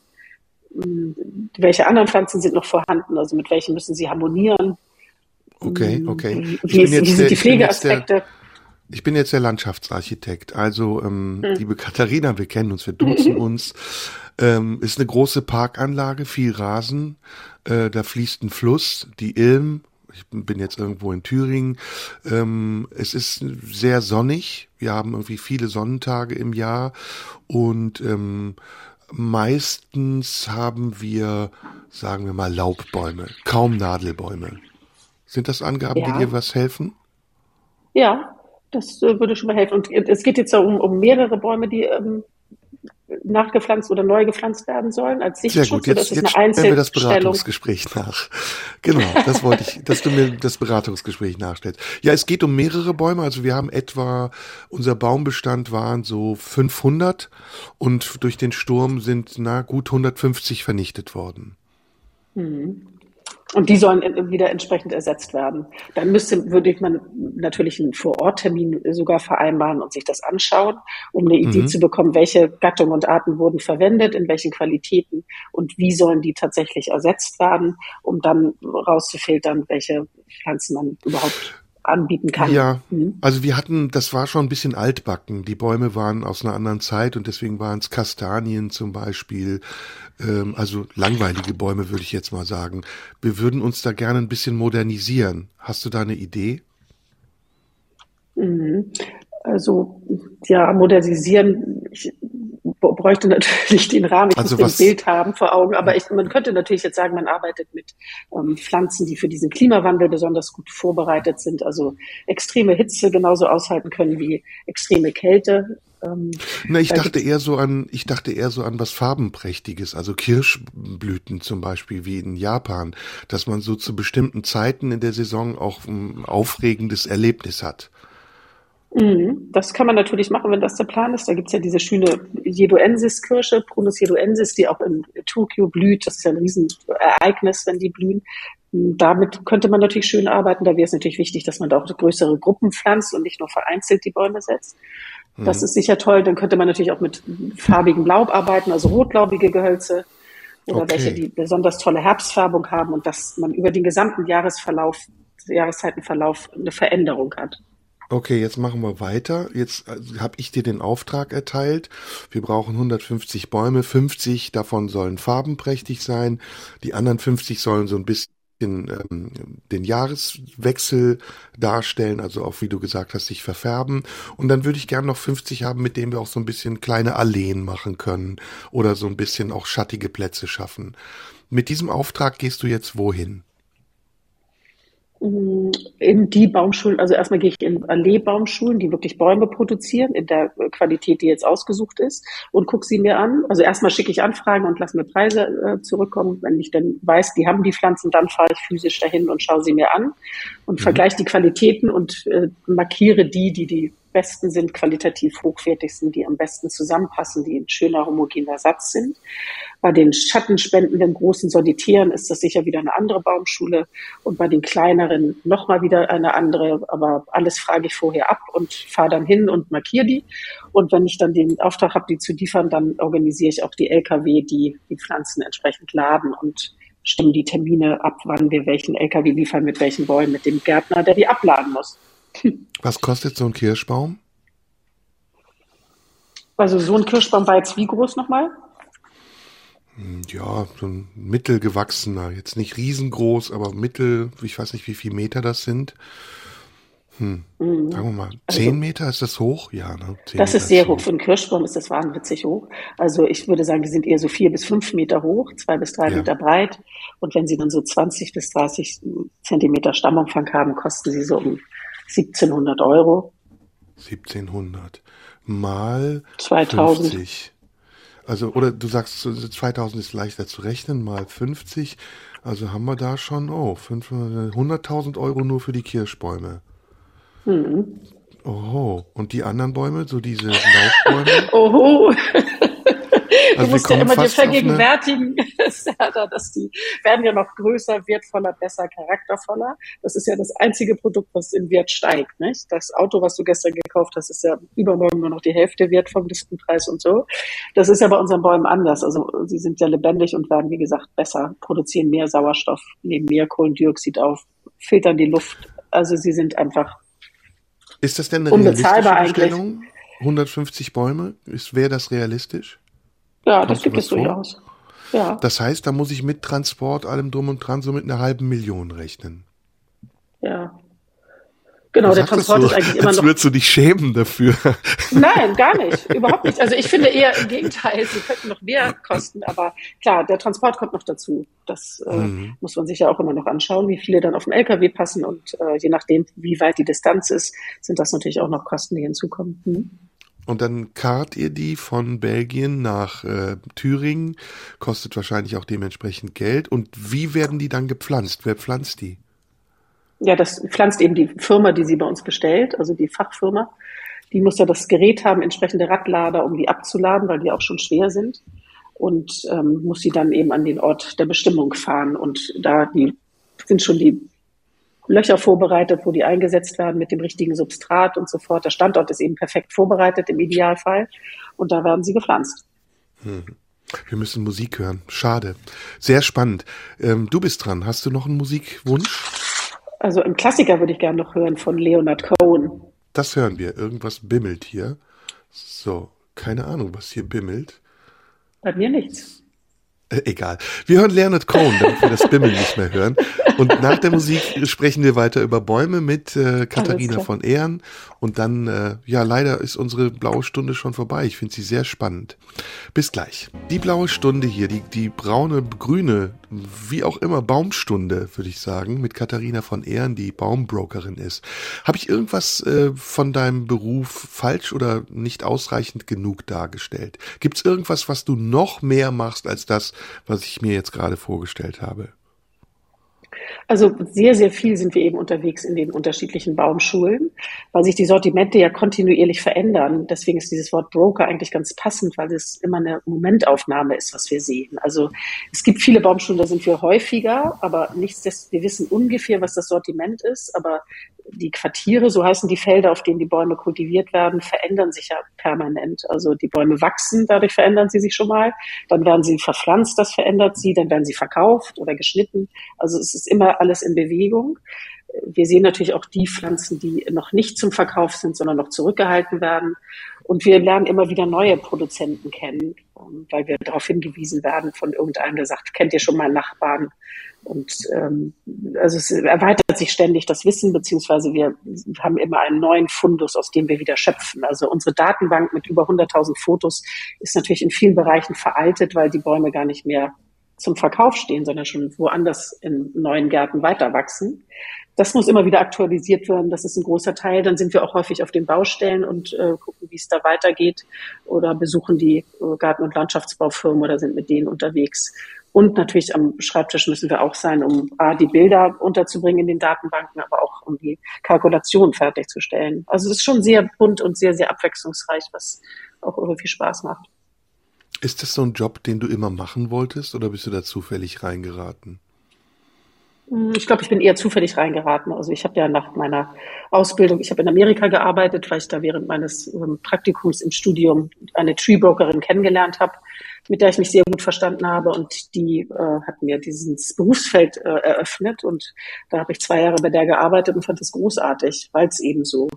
Welche anderen Pflanzen sind noch vorhanden, also mit welchen müssen sie harmonieren. Okay, mm, okay. Wie, ist, wie sind die Pflegeaspekte? Ich bin jetzt der Landschaftsarchitekt. Also, ähm, hm. liebe Katharina, wir kennen uns, wir duzen uns. Ähm, ist eine große Parkanlage, viel Rasen. Äh, da fließt ein Fluss, die Ilm. Ich bin jetzt irgendwo in Thüringen. Ähm, es ist sehr sonnig. Wir haben irgendwie viele Sonnentage im Jahr und ähm, meistens haben wir, sagen wir mal, Laubbäume, kaum Nadelbäume. Sind das Angaben, ja. die dir was helfen? Ja, das äh, würde schon mal helfen. Und es geht jetzt um, um mehrere Bäume, die ähm, nachgepflanzt oder neu gepflanzt werden sollen als Sichtschutz? Sehr gut, jetzt, jetzt stellen wir das Beratungsgespräch nach. Genau, das wollte ich, dass du mir das Beratungsgespräch nachstellst. Ja, es geht um mehrere Bäume, also wir haben etwa, unser Baumbestand waren so 500 und durch den Sturm sind na gut 150 vernichtet worden. Mhm. Und die sollen wieder entsprechend ersetzt werden. Dann müsste, würde man natürlich einen Vororttermin sogar vereinbaren und sich das anschauen, um eine Idee mhm. zu bekommen, welche Gattungen und Arten wurden verwendet, in welchen Qualitäten und wie sollen die tatsächlich ersetzt werden, um dann rauszufiltern, welche Pflanzen man überhaupt anbieten kann. Ja, mhm. also wir hatten, das war schon ein bisschen altbacken. Die Bäume waren aus einer anderen Zeit und deswegen waren es Kastanien zum Beispiel, ähm, also langweilige Bäume würde ich jetzt mal sagen. Wir würden uns da gerne ein bisschen modernisieren. Hast du da eine Idee? Mhm. Also ja, modernisieren. Ich bräuchte natürlich den Rahmen, ich also muss den Bild haben vor Augen, aber ich, man könnte natürlich jetzt sagen, man arbeitet mit ähm, Pflanzen, die für diesen Klimawandel besonders gut vorbereitet sind, also extreme Hitze genauso aushalten können wie extreme Kälte. Ähm, Na, ich dachte eher so an, ich dachte eher so an was farbenprächtiges, also Kirschblüten zum Beispiel wie in Japan, dass man so zu bestimmten Zeiten in der Saison auch ein aufregendes Erlebnis hat. Mhm. Das kann man natürlich machen, wenn das der Plan ist. Da gibt es ja diese schöne Jeduensis-Kirsche, Prunus jeduensis, die auch in Tokio blüht. Das ist ja ein Riesenereignis, wenn die blühen. Damit könnte man natürlich schön arbeiten. Da wäre es natürlich wichtig, dass man da auch größere Gruppen pflanzt und nicht nur vereinzelt die Bäume setzt. Das mhm. ist sicher toll. Dann könnte man natürlich auch mit farbigem Laub arbeiten, also rotlaubige Gehölze oder okay. welche, die besonders tolle Herbstfärbung haben und dass man über den gesamten Jahresverlauf, Jahreszeitenverlauf eine Veränderung hat. Okay, jetzt machen wir weiter. Jetzt also, habe ich dir den Auftrag erteilt. Wir brauchen 150 Bäume. 50 davon sollen farbenprächtig sein. Die anderen 50 sollen so ein bisschen ähm, den Jahreswechsel darstellen, also auch wie du gesagt hast, sich verfärben. Und dann würde ich gerne noch 50 haben, mit denen wir auch so ein bisschen kleine Alleen machen können oder so ein bisschen auch schattige Plätze schaffen. Mit diesem Auftrag gehst du jetzt wohin? In die Baumschulen, also erstmal gehe ich in Allee-Baumschulen, die wirklich Bäume produzieren, in der Qualität, die jetzt ausgesucht ist, und gucke sie mir an. Also erstmal schicke ich Anfragen und lasse mir Preise äh, zurückkommen. Wenn ich dann weiß, die haben die Pflanzen, dann fahre ich physisch dahin und schaue sie mir an und mhm. vergleiche die Qualitäten und äh, markiere die, die die besten sind, qualitativ hochwertigsten, die am besten zusammenpassen, die ein schöner homogener Satz sind. Bei den schattenspendenden großen Solitären ist das sicher wieder eine andere Baumschule und bei den kleineren nochmal wieder eine andere. Aber alles frage ich vorher ab und fahre dann hin und markiere die. Und wenn ich dann den Auftrag habe, die zu liefern, dann organisiere ich auch die LKW, die die Pflanzen entsprechend laden und stimmen die Termine ab, wann wir welchen LKW liefern, mit welchen Bäumen, mit dem Gärtner, der die abladen muss. Was kostet so ein Kirschbaum? Also so ein Kirschbaum war jetzt wie groß nochmal? Hm, ja, so ein mittelgewachsener, jetzt nicht riesengroß, aber mittel, ich weiß nicht, wie viele Meter das sind. Hm. Mhm. Sagen wir mal, also zehn also, Meter ist das hoch? Ja, ne? das Meter ist sehr hoch. Für einen Kirschbaum ist das wahnwitzig hoch. Also ich würde sagen, die sind eher so vier bis fünf Meter hoch, zwei bis drei ja. Meter breit. Und wenn sie dann so 20 bis 30 Zentimeter Stammumfang haben, kosten sie so um 1700 Euro. 1700 mal 2000. 50. Also, oder du sagst, 2000 ist leichter zu rechnen, mal 50. Also haben wir da schon, oh, 100.000 Euro nur für die Kirschbäume. Mhm. Oh, und die anderen Bäume, so diese Laubbäume? Oho. Also du musst ja immer dir vergegenwärtigen, dass die werden ja noch größer, wertvoller, besser, charaktervoller. Das ist ja das einzige Produkt, was im Wert steigt. Nicht? Das Auto, was du gestern gekauft hast, ist ja übermorgen nur noch die Hälfte wert vom Listenpreis und so. Das ist ja bei unseren Bäumen anders. Also sie sind ja lebendig und werden, wie gesagt, besser, produzieren mehr Sauerstoff, nehmen mehr Kohlendioxid auf, filtern die Luft. Also sie sind einfach ist das denn eine unbezahlbar eigentlich. 150 Bäume, wäre das realistisch? Ja, das gibt es durchaus. Ja. Das heißt, da muss ich mit Transport, allem drum und dran, so mit einer halben Million rechnen. Ja. Genau, der Transport so, ist eigentlich immer als noch. würdest du dich schämen dafür? Nein, gar nicht. Überhaupt nicht. Also ich finde eher im Gegenteil, sie könnten noch mehr kosten, aber klar, der Transport kommt noch dazu. Das äh, mhm. muss man sich ja auch immer noch anschauen, wie viele dann auf den LKW passen und äh, je nachdem, wie weit die Distanz ist, sind das natürlich auch noch Kosten, die hinzukommen. Hm? Und dann karrt ihr die von Belgien nach äh, Thüringen, kostet wahrscheinlich auch dementsprechend Geld. Und wie werden die dann gepflanzt? Wer pflanzt die? Ja, das pflanzt eben die Firma, die sie bei uns bestellt, also die Fachfirma. Die muss ja das Gerät haben, entsprechende Radlader, um die abzuladen, weil die auch schon schwer sind. Und ähm, muss sie dann eben an den Ort der Bestimmung fahren. Und da die sind schon die Löcher vorbereitet, wo die eingesetzt werden mit dem richtigen Substrat und so fort. Der Standort ist eben perfekt vorbereitet im Idealfall und da werden sie gepflanzt. Hm. Wir müssen Musik hören. Schade. Sehr spannend. Ähm, du bist dran. Hast du noch einen Musikwunsch? Also einen Klassiker würde ich gerne noch hören von Leonard Cohen. Das hören wir. Irgendwas bimmelt hier. So, keine Ahnung, was hier bimmelt. Bei mir nichts. Egal. Wir hören Leonard Cohen, damit wir das Bimmeln nicht mehr hören. Und nach der Musik sprechen wir weiter über Bäume mit äh, Katharina von Ehren. Und dann, äh, ja, leider ist unsere blaue Stunde schon vorbei. Ich finde sie sehr spannend. Bis gleich. Die blaue Stunde hier, die, die braune, grüne, wie auch immer, Baumstunde, würde ich sagen, mit Katharina von Ehren, die Baumbrokerin ist. Habe ich irgendwas äh, von deinem Beruf falsch oder nicht ausreichend genug dargestellt? Gibt es irgendwas, was du noch mehr machst als das, was ich mir jetzt gerade vorgestellt habe? Also sehr, sehr viel sind wir eben unterwegs in den unterschiedlichen Baumschulen, weil sich die Sortimente ja kontinuierlich verändern. Deswegen ist dieses Wort Broker eigentlich ganz passend, weil es immer eine Momentaufnahme ist, was wir sehen. Also es gibt viele Baumschulen, da sind wir häufiger, aber nichtsdestotrotz, wir wissen ungefähr, was das Sortiment ist, aber die Quartiere, so heißen die Felder, auf denen die Bäume kultiviert werden, verändern sich ja permanent. Also die Bäume wachsen, dadurch verändern sie sich schon mal. Dann werden sie verpflanzt, das verändert sie. Dann werden sie verkauft oder geschnitten. Also es ist immer alles in Bewegung. Wir sehen natürlich auch die Pflanzen, die noch nicht zum Verkauf sind, sondern noch zurückgehalten werden. Und wir lernen immer wieder neue Produzenten kennen, weil wir darauf hingewiesen werden von irgendeinem, der sagt, kennt ihr schon meinen Nachbarn? Und ähm, also es erweitert sich ständig das Wissen, beziehungsweise wir haben immer einen neuen Fundus, aus dem wir wieder schöpfen. Also unsere Datenbank mit über 100.000 Fotos ist natürlich in vielen Bereichen veraltet, weil die Bäume gar nicht mehr zum Verkauf stehen, sondern schon woanders in neuen Gärten weiter wachsen. Das muss immer wieder aktualisiert werden. Das ist ein großer Teil. Dann sind wir auch häufig auf den Baustellen und äh, gucken, wie es da weitergeht oder besuchen die äh, Garten- und Landschaftsbaufirmen oder sind mit denen unterwegs. Und natürlich am Schreibtisch müssen wir auch sein, um A, die Bilder unterzubringen in den Datenbanken, aber auch um die Kalkulation fertigzustellen. Also es ist schon sehr bunt und sehr, sehr abwechslungsreich, was auch irgendwie Spaß macht. Ist das so ein Job, den du immer machen wolltest oder bist du da zufällig reingeraten? Hm, ich glaube, ich bin eher zufällig reingeraten. Also ich habe ja nach meiner Ausbildung, ich habe in Amerika gearbeitet, weil ich da während meines ähm, Praktikums im Studium eine Tree Brokerin kennengelernt habe, mit der ich mich sehr gut verstanden habe und die äh, hat mir dieses Berufsfeld äh, eröffnet und da habe ich zwei Jahre bei der gearbeitet und fand es großartig, weil es eben so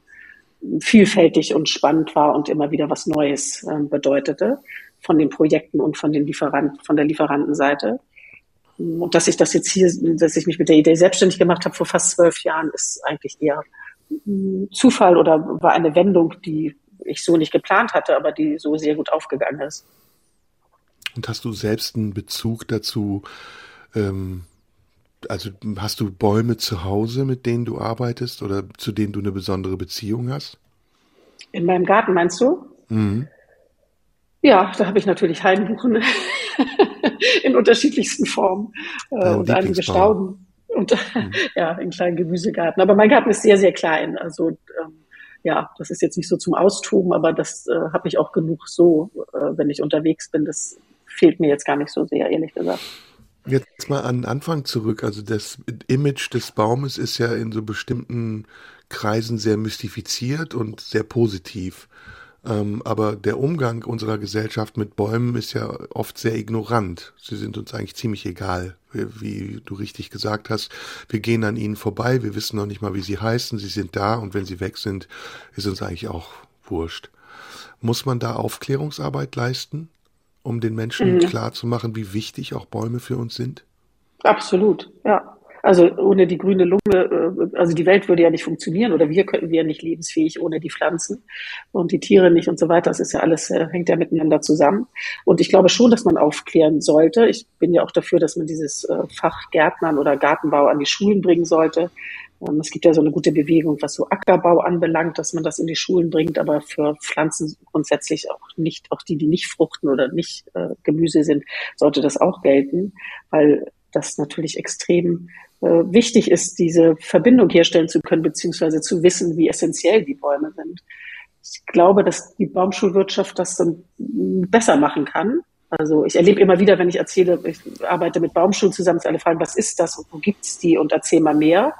vielfältig und spannend war und immer wieder was Neues äh, bedeutete von den Projekten und von den Lieferanten, von der Lieferantenseite. Und dass ich das jetzt hier, dass ich mich mit der Idee selbstständig gemacht habe vor fast zwölf Jahren, ist eigentlich eher Zufall oder war eine Wendung, die ich so nicht geplant hatte, aber die so sehr gut aufgegangen ist. Und hast du selbst einen Bezug dazu? Ähm, also hast du Bäume zu Hause, mit denen du arbeitest oder zu denen du eine besondere Beziehung hast? In meinem Garten meinst du? Mhm. Ja, da habe ich natürlich Hainbuchen in unterschiedlichsten Formen äh, und einige Stauden und mhm. ja, in kleinen Gemüsegarten. Aber mein Garten ist sehr, sehr klein. Also ähm, ja, das ist jetzt nicht so zum Austoben, aber das äh, habe ich auch genug so, äh, wenn ich unterwegs bin. Das fehlt mir jetzt gar nicht so sehr, ehrlich gesagt. Jetzt mal an den Anfang zurück. Also das Image des Baumes ist ja in so bestimmten Kreisen sehr mystifiziert und sehr positiv. Ähm, aber der Umgang unserer Gesellschaft mit Bäumen ist ja oft sehr ignorant. Sie sind uns eigentlich ziemlich egal, wie, wie, du richtig gesagt hast. Wir gehen an ihnen vorbei, wir wissen noch nicht mal, wie sie heißen. Sie sind da und wenn sie weg sind, ist uns eigentlich auch wurscht. Muss man da Aufklärungsarbeit leisten? Um den Menschen mhm. klar zu machen, wie wichtig auch Bäume für uns sind? Absolut, ja. Also ohne die grüne Lunge, äh, also die Welt würde ja nicht funktionieren oder wir könnten wir nicht lebensfähig ohne die Pflanzen und die Tiere nicht und so weiter. Das ist ja alles, äh, hängt ja miteinander zusammen. Und ich glaube schon, dass man aufklären sollte. Ich bin ja auch dafür, dass man dieses äh, Fach Gärtnern oder Gartenbau an die Schulen bringen sollte. Ähm, es gibt ja so eine gute Bewegung, was so Ackerbau anbelangt, dass man das in die Schulen bringt, aber für Pflanzen grundsätzlich auch nicht, auch die, die nicht fruchten oder nicht äh, Gemüse sind, sollte das auch gelten, weil das natürlich extrem äh, wichtig ist, diese Verbindung herstellen zu können, beziehungsweise zu wissen, wie essentiell die Bäume sind. Ich glaube, dass die Baumschulwirtschaft das dann besser machen kann, also ich erlebe immer wieder, wenn ich erzähle, ich arbeite mit Baumschulen zusammen, dass alle fragen, was ist das und wo gibt's die und erzähl mal mehr.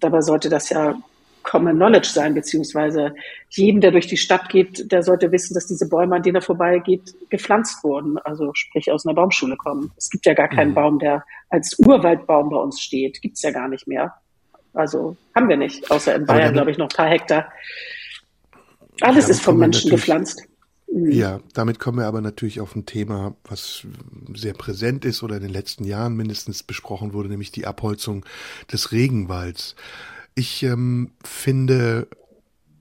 Dabei sollte das ja Common Knowledge sein, beziehungsweise jedem, der durch die Stadt geht, der sollte wissen, dass diese Bäume, an denen er vorbeigeht, gepflanzt wurden, also sprich aus einer Baumschule kommen. Es gibt ja gar keinen mhm. Baum, der als Urwaldbaum bei uns steht. Gibt's ja gar nicht mehr. Also haben wir nicht, außer in Bayern, glaube ich, noch ein paar Hektar. Alles ist vom Menschen gepflanzt. Mhm. Ja, damit kommen wir aber natürlich auf ein Thema, was sehr präsent ist oder in den letzten Jahren mindestens besprochen wurde, nämlich die Abholzung des Regenwalds. Ich ähm, finde,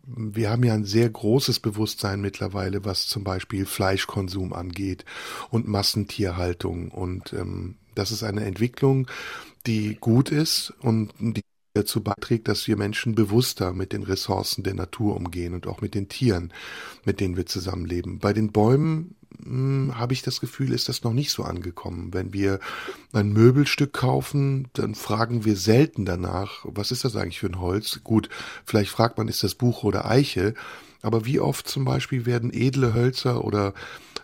wir haben ja ein sehr großes Bewusstsein mittlerweile, was zum Beispiel Fleischkonsum angeht und Massentierhaltung. Und ähm, das ist eine Entwicklung, die gut ist und die dazu beiträgt, dass wir Menschen bewusster mit den Ressourcen der Natur umgehen und auch mit den Tieren, mit denen wir zusammenleben. Bei den Bäumen hm, habe ich das Gefühl, ist das noch nicht so angekommen. Wenn wir ein Möbelstück kaufen, dann fragen wir selten danach, was ist das eigentlich für ein Holz? Gut, vielleicht fragt man, ist das Buch oder Eiche? Aber wie oft zum Beispiel werden edle Hölzer oder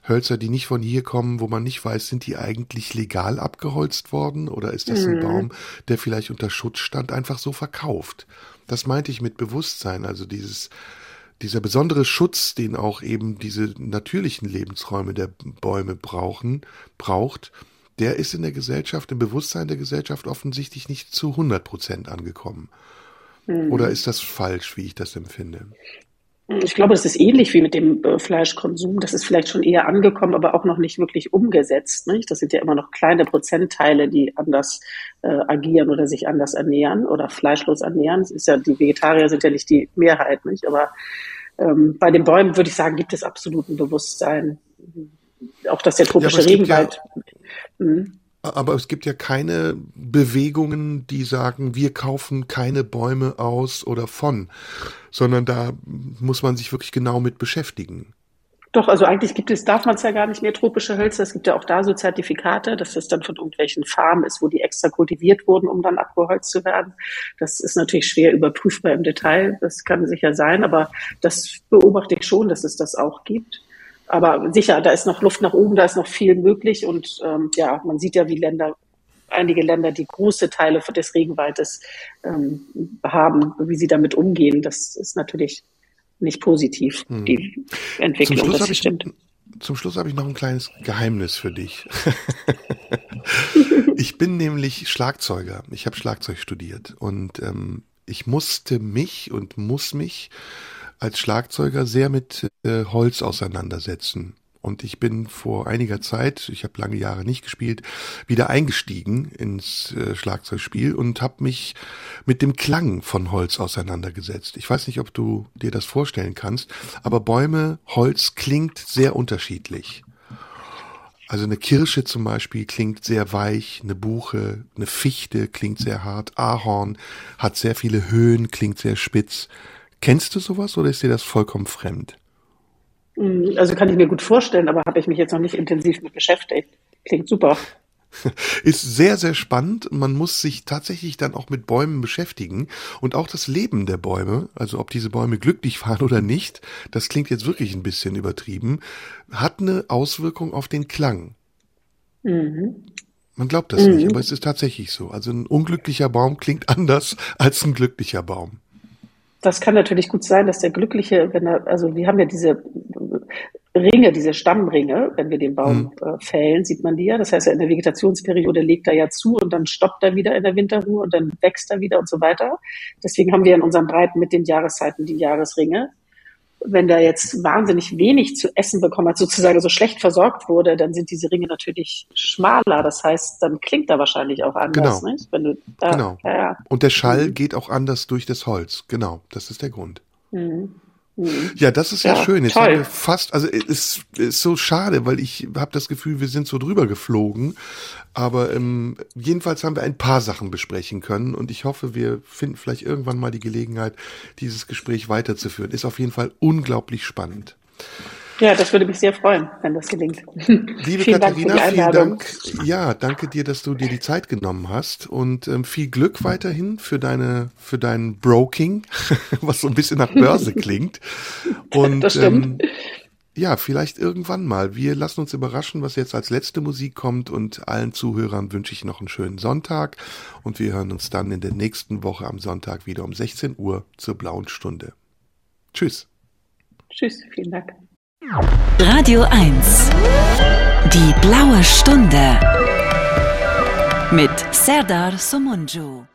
Hölzer, die nicht von hier kommen, wo man nicht weiß, sind die eigentlich legal abgeholzt worden oder ist das ein mhm. Baum, der vielleicht unter Schutz stand, einfach so verkauft? Das meinte ich mit Bewusstsein, also dieses, dieser besondere Schutz, den auch eben diese natürlichen Lebensräume der Bäume brauchen, braucht, der ist in der Gesellschaft, im Bewusstsein der Gesellschaft offensichtlich nicht zu 100 Prozent angekommen. Mhm. Oder ist das falsch, wie ich das empfinde? Ich glaube, das ist ähnlich wie mit dem äh, Fleischkonsum. Das ist vielleicht schon eher angekommen, aber auch noch nicht wirklich umgesetzt. Nicht? Das sind ja immer noch kleine Prozentteile, die anders äh, agieren oder sich anders ernähren oder fleischlos ernähren. Es ist ja, die Vegetarier sind ja nicht die Mehrheit, nicht? Aber ähm, bei den Bäumen würde ich sagen, gibt es absolut ein Bewusstsein. Auch dass der tropische ja, Regenwald. Ja, hm. Aber es gibt ja keine Bewegungen, die sagen, wir kaufen keine Bäume aus oder von, sondern da muss man sich wirklich genau mit beschäftigen. Doch, also eigentlich gibt es, darf man es ja gar nicht mehr, tropische Hölzer. Es gibt ja auch da so Zertifikate, dass das dann von irgendwelchen Farmen ist, wo die extra kultiviert wurden, um dann abgeholzt zu werden. Das ist natürlich schwer überprüfbar im Detail. Das kann sicher sein, aber das beobachte ich schon, dass es das auch gibt. Aber sicher, da ist noch Luft nach oben, da ist noch viel möglich. Und ähm, ja, man sieht ja, wie Länder, einige Länder, die große Teile des Regenwaldes ähm, haben, wie sie damit umgehen. Das ist natürlich nicht positiv, hm. die Entwicklung. Zum Schluss, das stimmt. Ich, zum Schluss habe ich noch ein kleines Geheimnis für dich. ich bin nämlich Schlagzeuger. Ich habe Schlagzeug studiert und ähm, ich musste mich und muss mich als Schlagzeuger sehr mit äh, Holz auseinandersetzen. Und ich bin vor einiger Zeit, ich habe lange Jahre nicht gespielt, wieder eingestiegen ins äh, Schlagzeugspiel und habe mich mit dem Klang von Holz auseinandergesetzt. Ich weiß nicht, ob du dir das vorstellen kannst, aber Bäume, Holz klingt sehr unterschiedlich. Also eine Kirsche zum Beispiel klingt sehr weich, eine Buche, eine Fichte klingt sehr hart, Ahorn hat sehr viele Höhen, klingt sehr spitz. Kennst du sowas oder ist dir das vollkommen fremd? Mm, also kann ich mir gut vorstellen, aber habe ich mich jetzt noch nicht intensiv mit beschäftigt. Klingt super. Ist sehr, sehr spannend. Man muss sich tatsächlich dann auch mit Bäumen beschäftigen und auch das Leben der Bäume, also ob diese Bäume glücklich waren oder nicht, das klingt jetzt wirklich ein bisschen übertrieben, hat eine Auswirkung auf den Klang. Mhm. Man glaubt das mhm. nicht, aber es ist tatsächlich so. Also ein unglücklicher Baum klingt anders als ein glücklicher Baum das kann natürlich gut sein, dass der Glückliche, wenn er, also wir haben ja diese Ringe, diese Stammringe, wenn wir den Baum mhm. äh, fällen, sieht man die ja. Das heißt, in der Vegetationsperiode legt er ja zu und dann stoppt er wieder in der Winterruhe und dann wächst er wieder und so weiter. Deswegen haben wir in unseren Breiten mit den Jahreszeiten die Jahresringe wenn der jetzt wahnsinnig wenig zu essen bekommen hat, sozusagen so schlecht versorgt wurde, dann sind diese Ringe natürlich schmaler. Das heißt, dann klingt er wahrscheinlich auch anders. Genau. Nicht? Wenn du, äh, genau. Ja, ja. Und der Schall mhm. geht auch anders durch das Holz. Genau, das ist der Grund. Mhm. Mhm. Ja, das ist ja, ja schön. Jetzt toll. haben wir fast, also es ist so schade, weil ich habe das Gefühl, wir sind so drüber geflogen. Aber ähm, jedenfalls haben wir ein paar Sachen besprechen können und ich hoffe, wir finden vielleicht irgendwann mal die Gelegenheit, dieses Gespräch weiterzuführen. Ist auf jeden Fall unglaublich spannend. Ja, das würde mich sehr freuen, wenn das gelingt. Liebe vielen Katharina, Dank vielen Dank. Ja, danke dir, dass du dir die Zeit genommen hast und ähm, viel Glück weiterhin für deine für dein Broking, was so ein bisschen nach Börse klingt. Und das stimmt. Ähm, ja, vielleicht irgendwann mal. Wir lassen uns überraschen, was jetzt als letzte Musik kommt und allen Zuhörern wünsche ich noch einen schönen Sonntag und wir hören uns dann in der nächsten Woche am Sonntag wieder um 16 Uhr zur blauen Stunde. Tschüss. Tschüss, vielen Dank. Radio 1. Die blaue Stunde. Mit Serdar Somunju.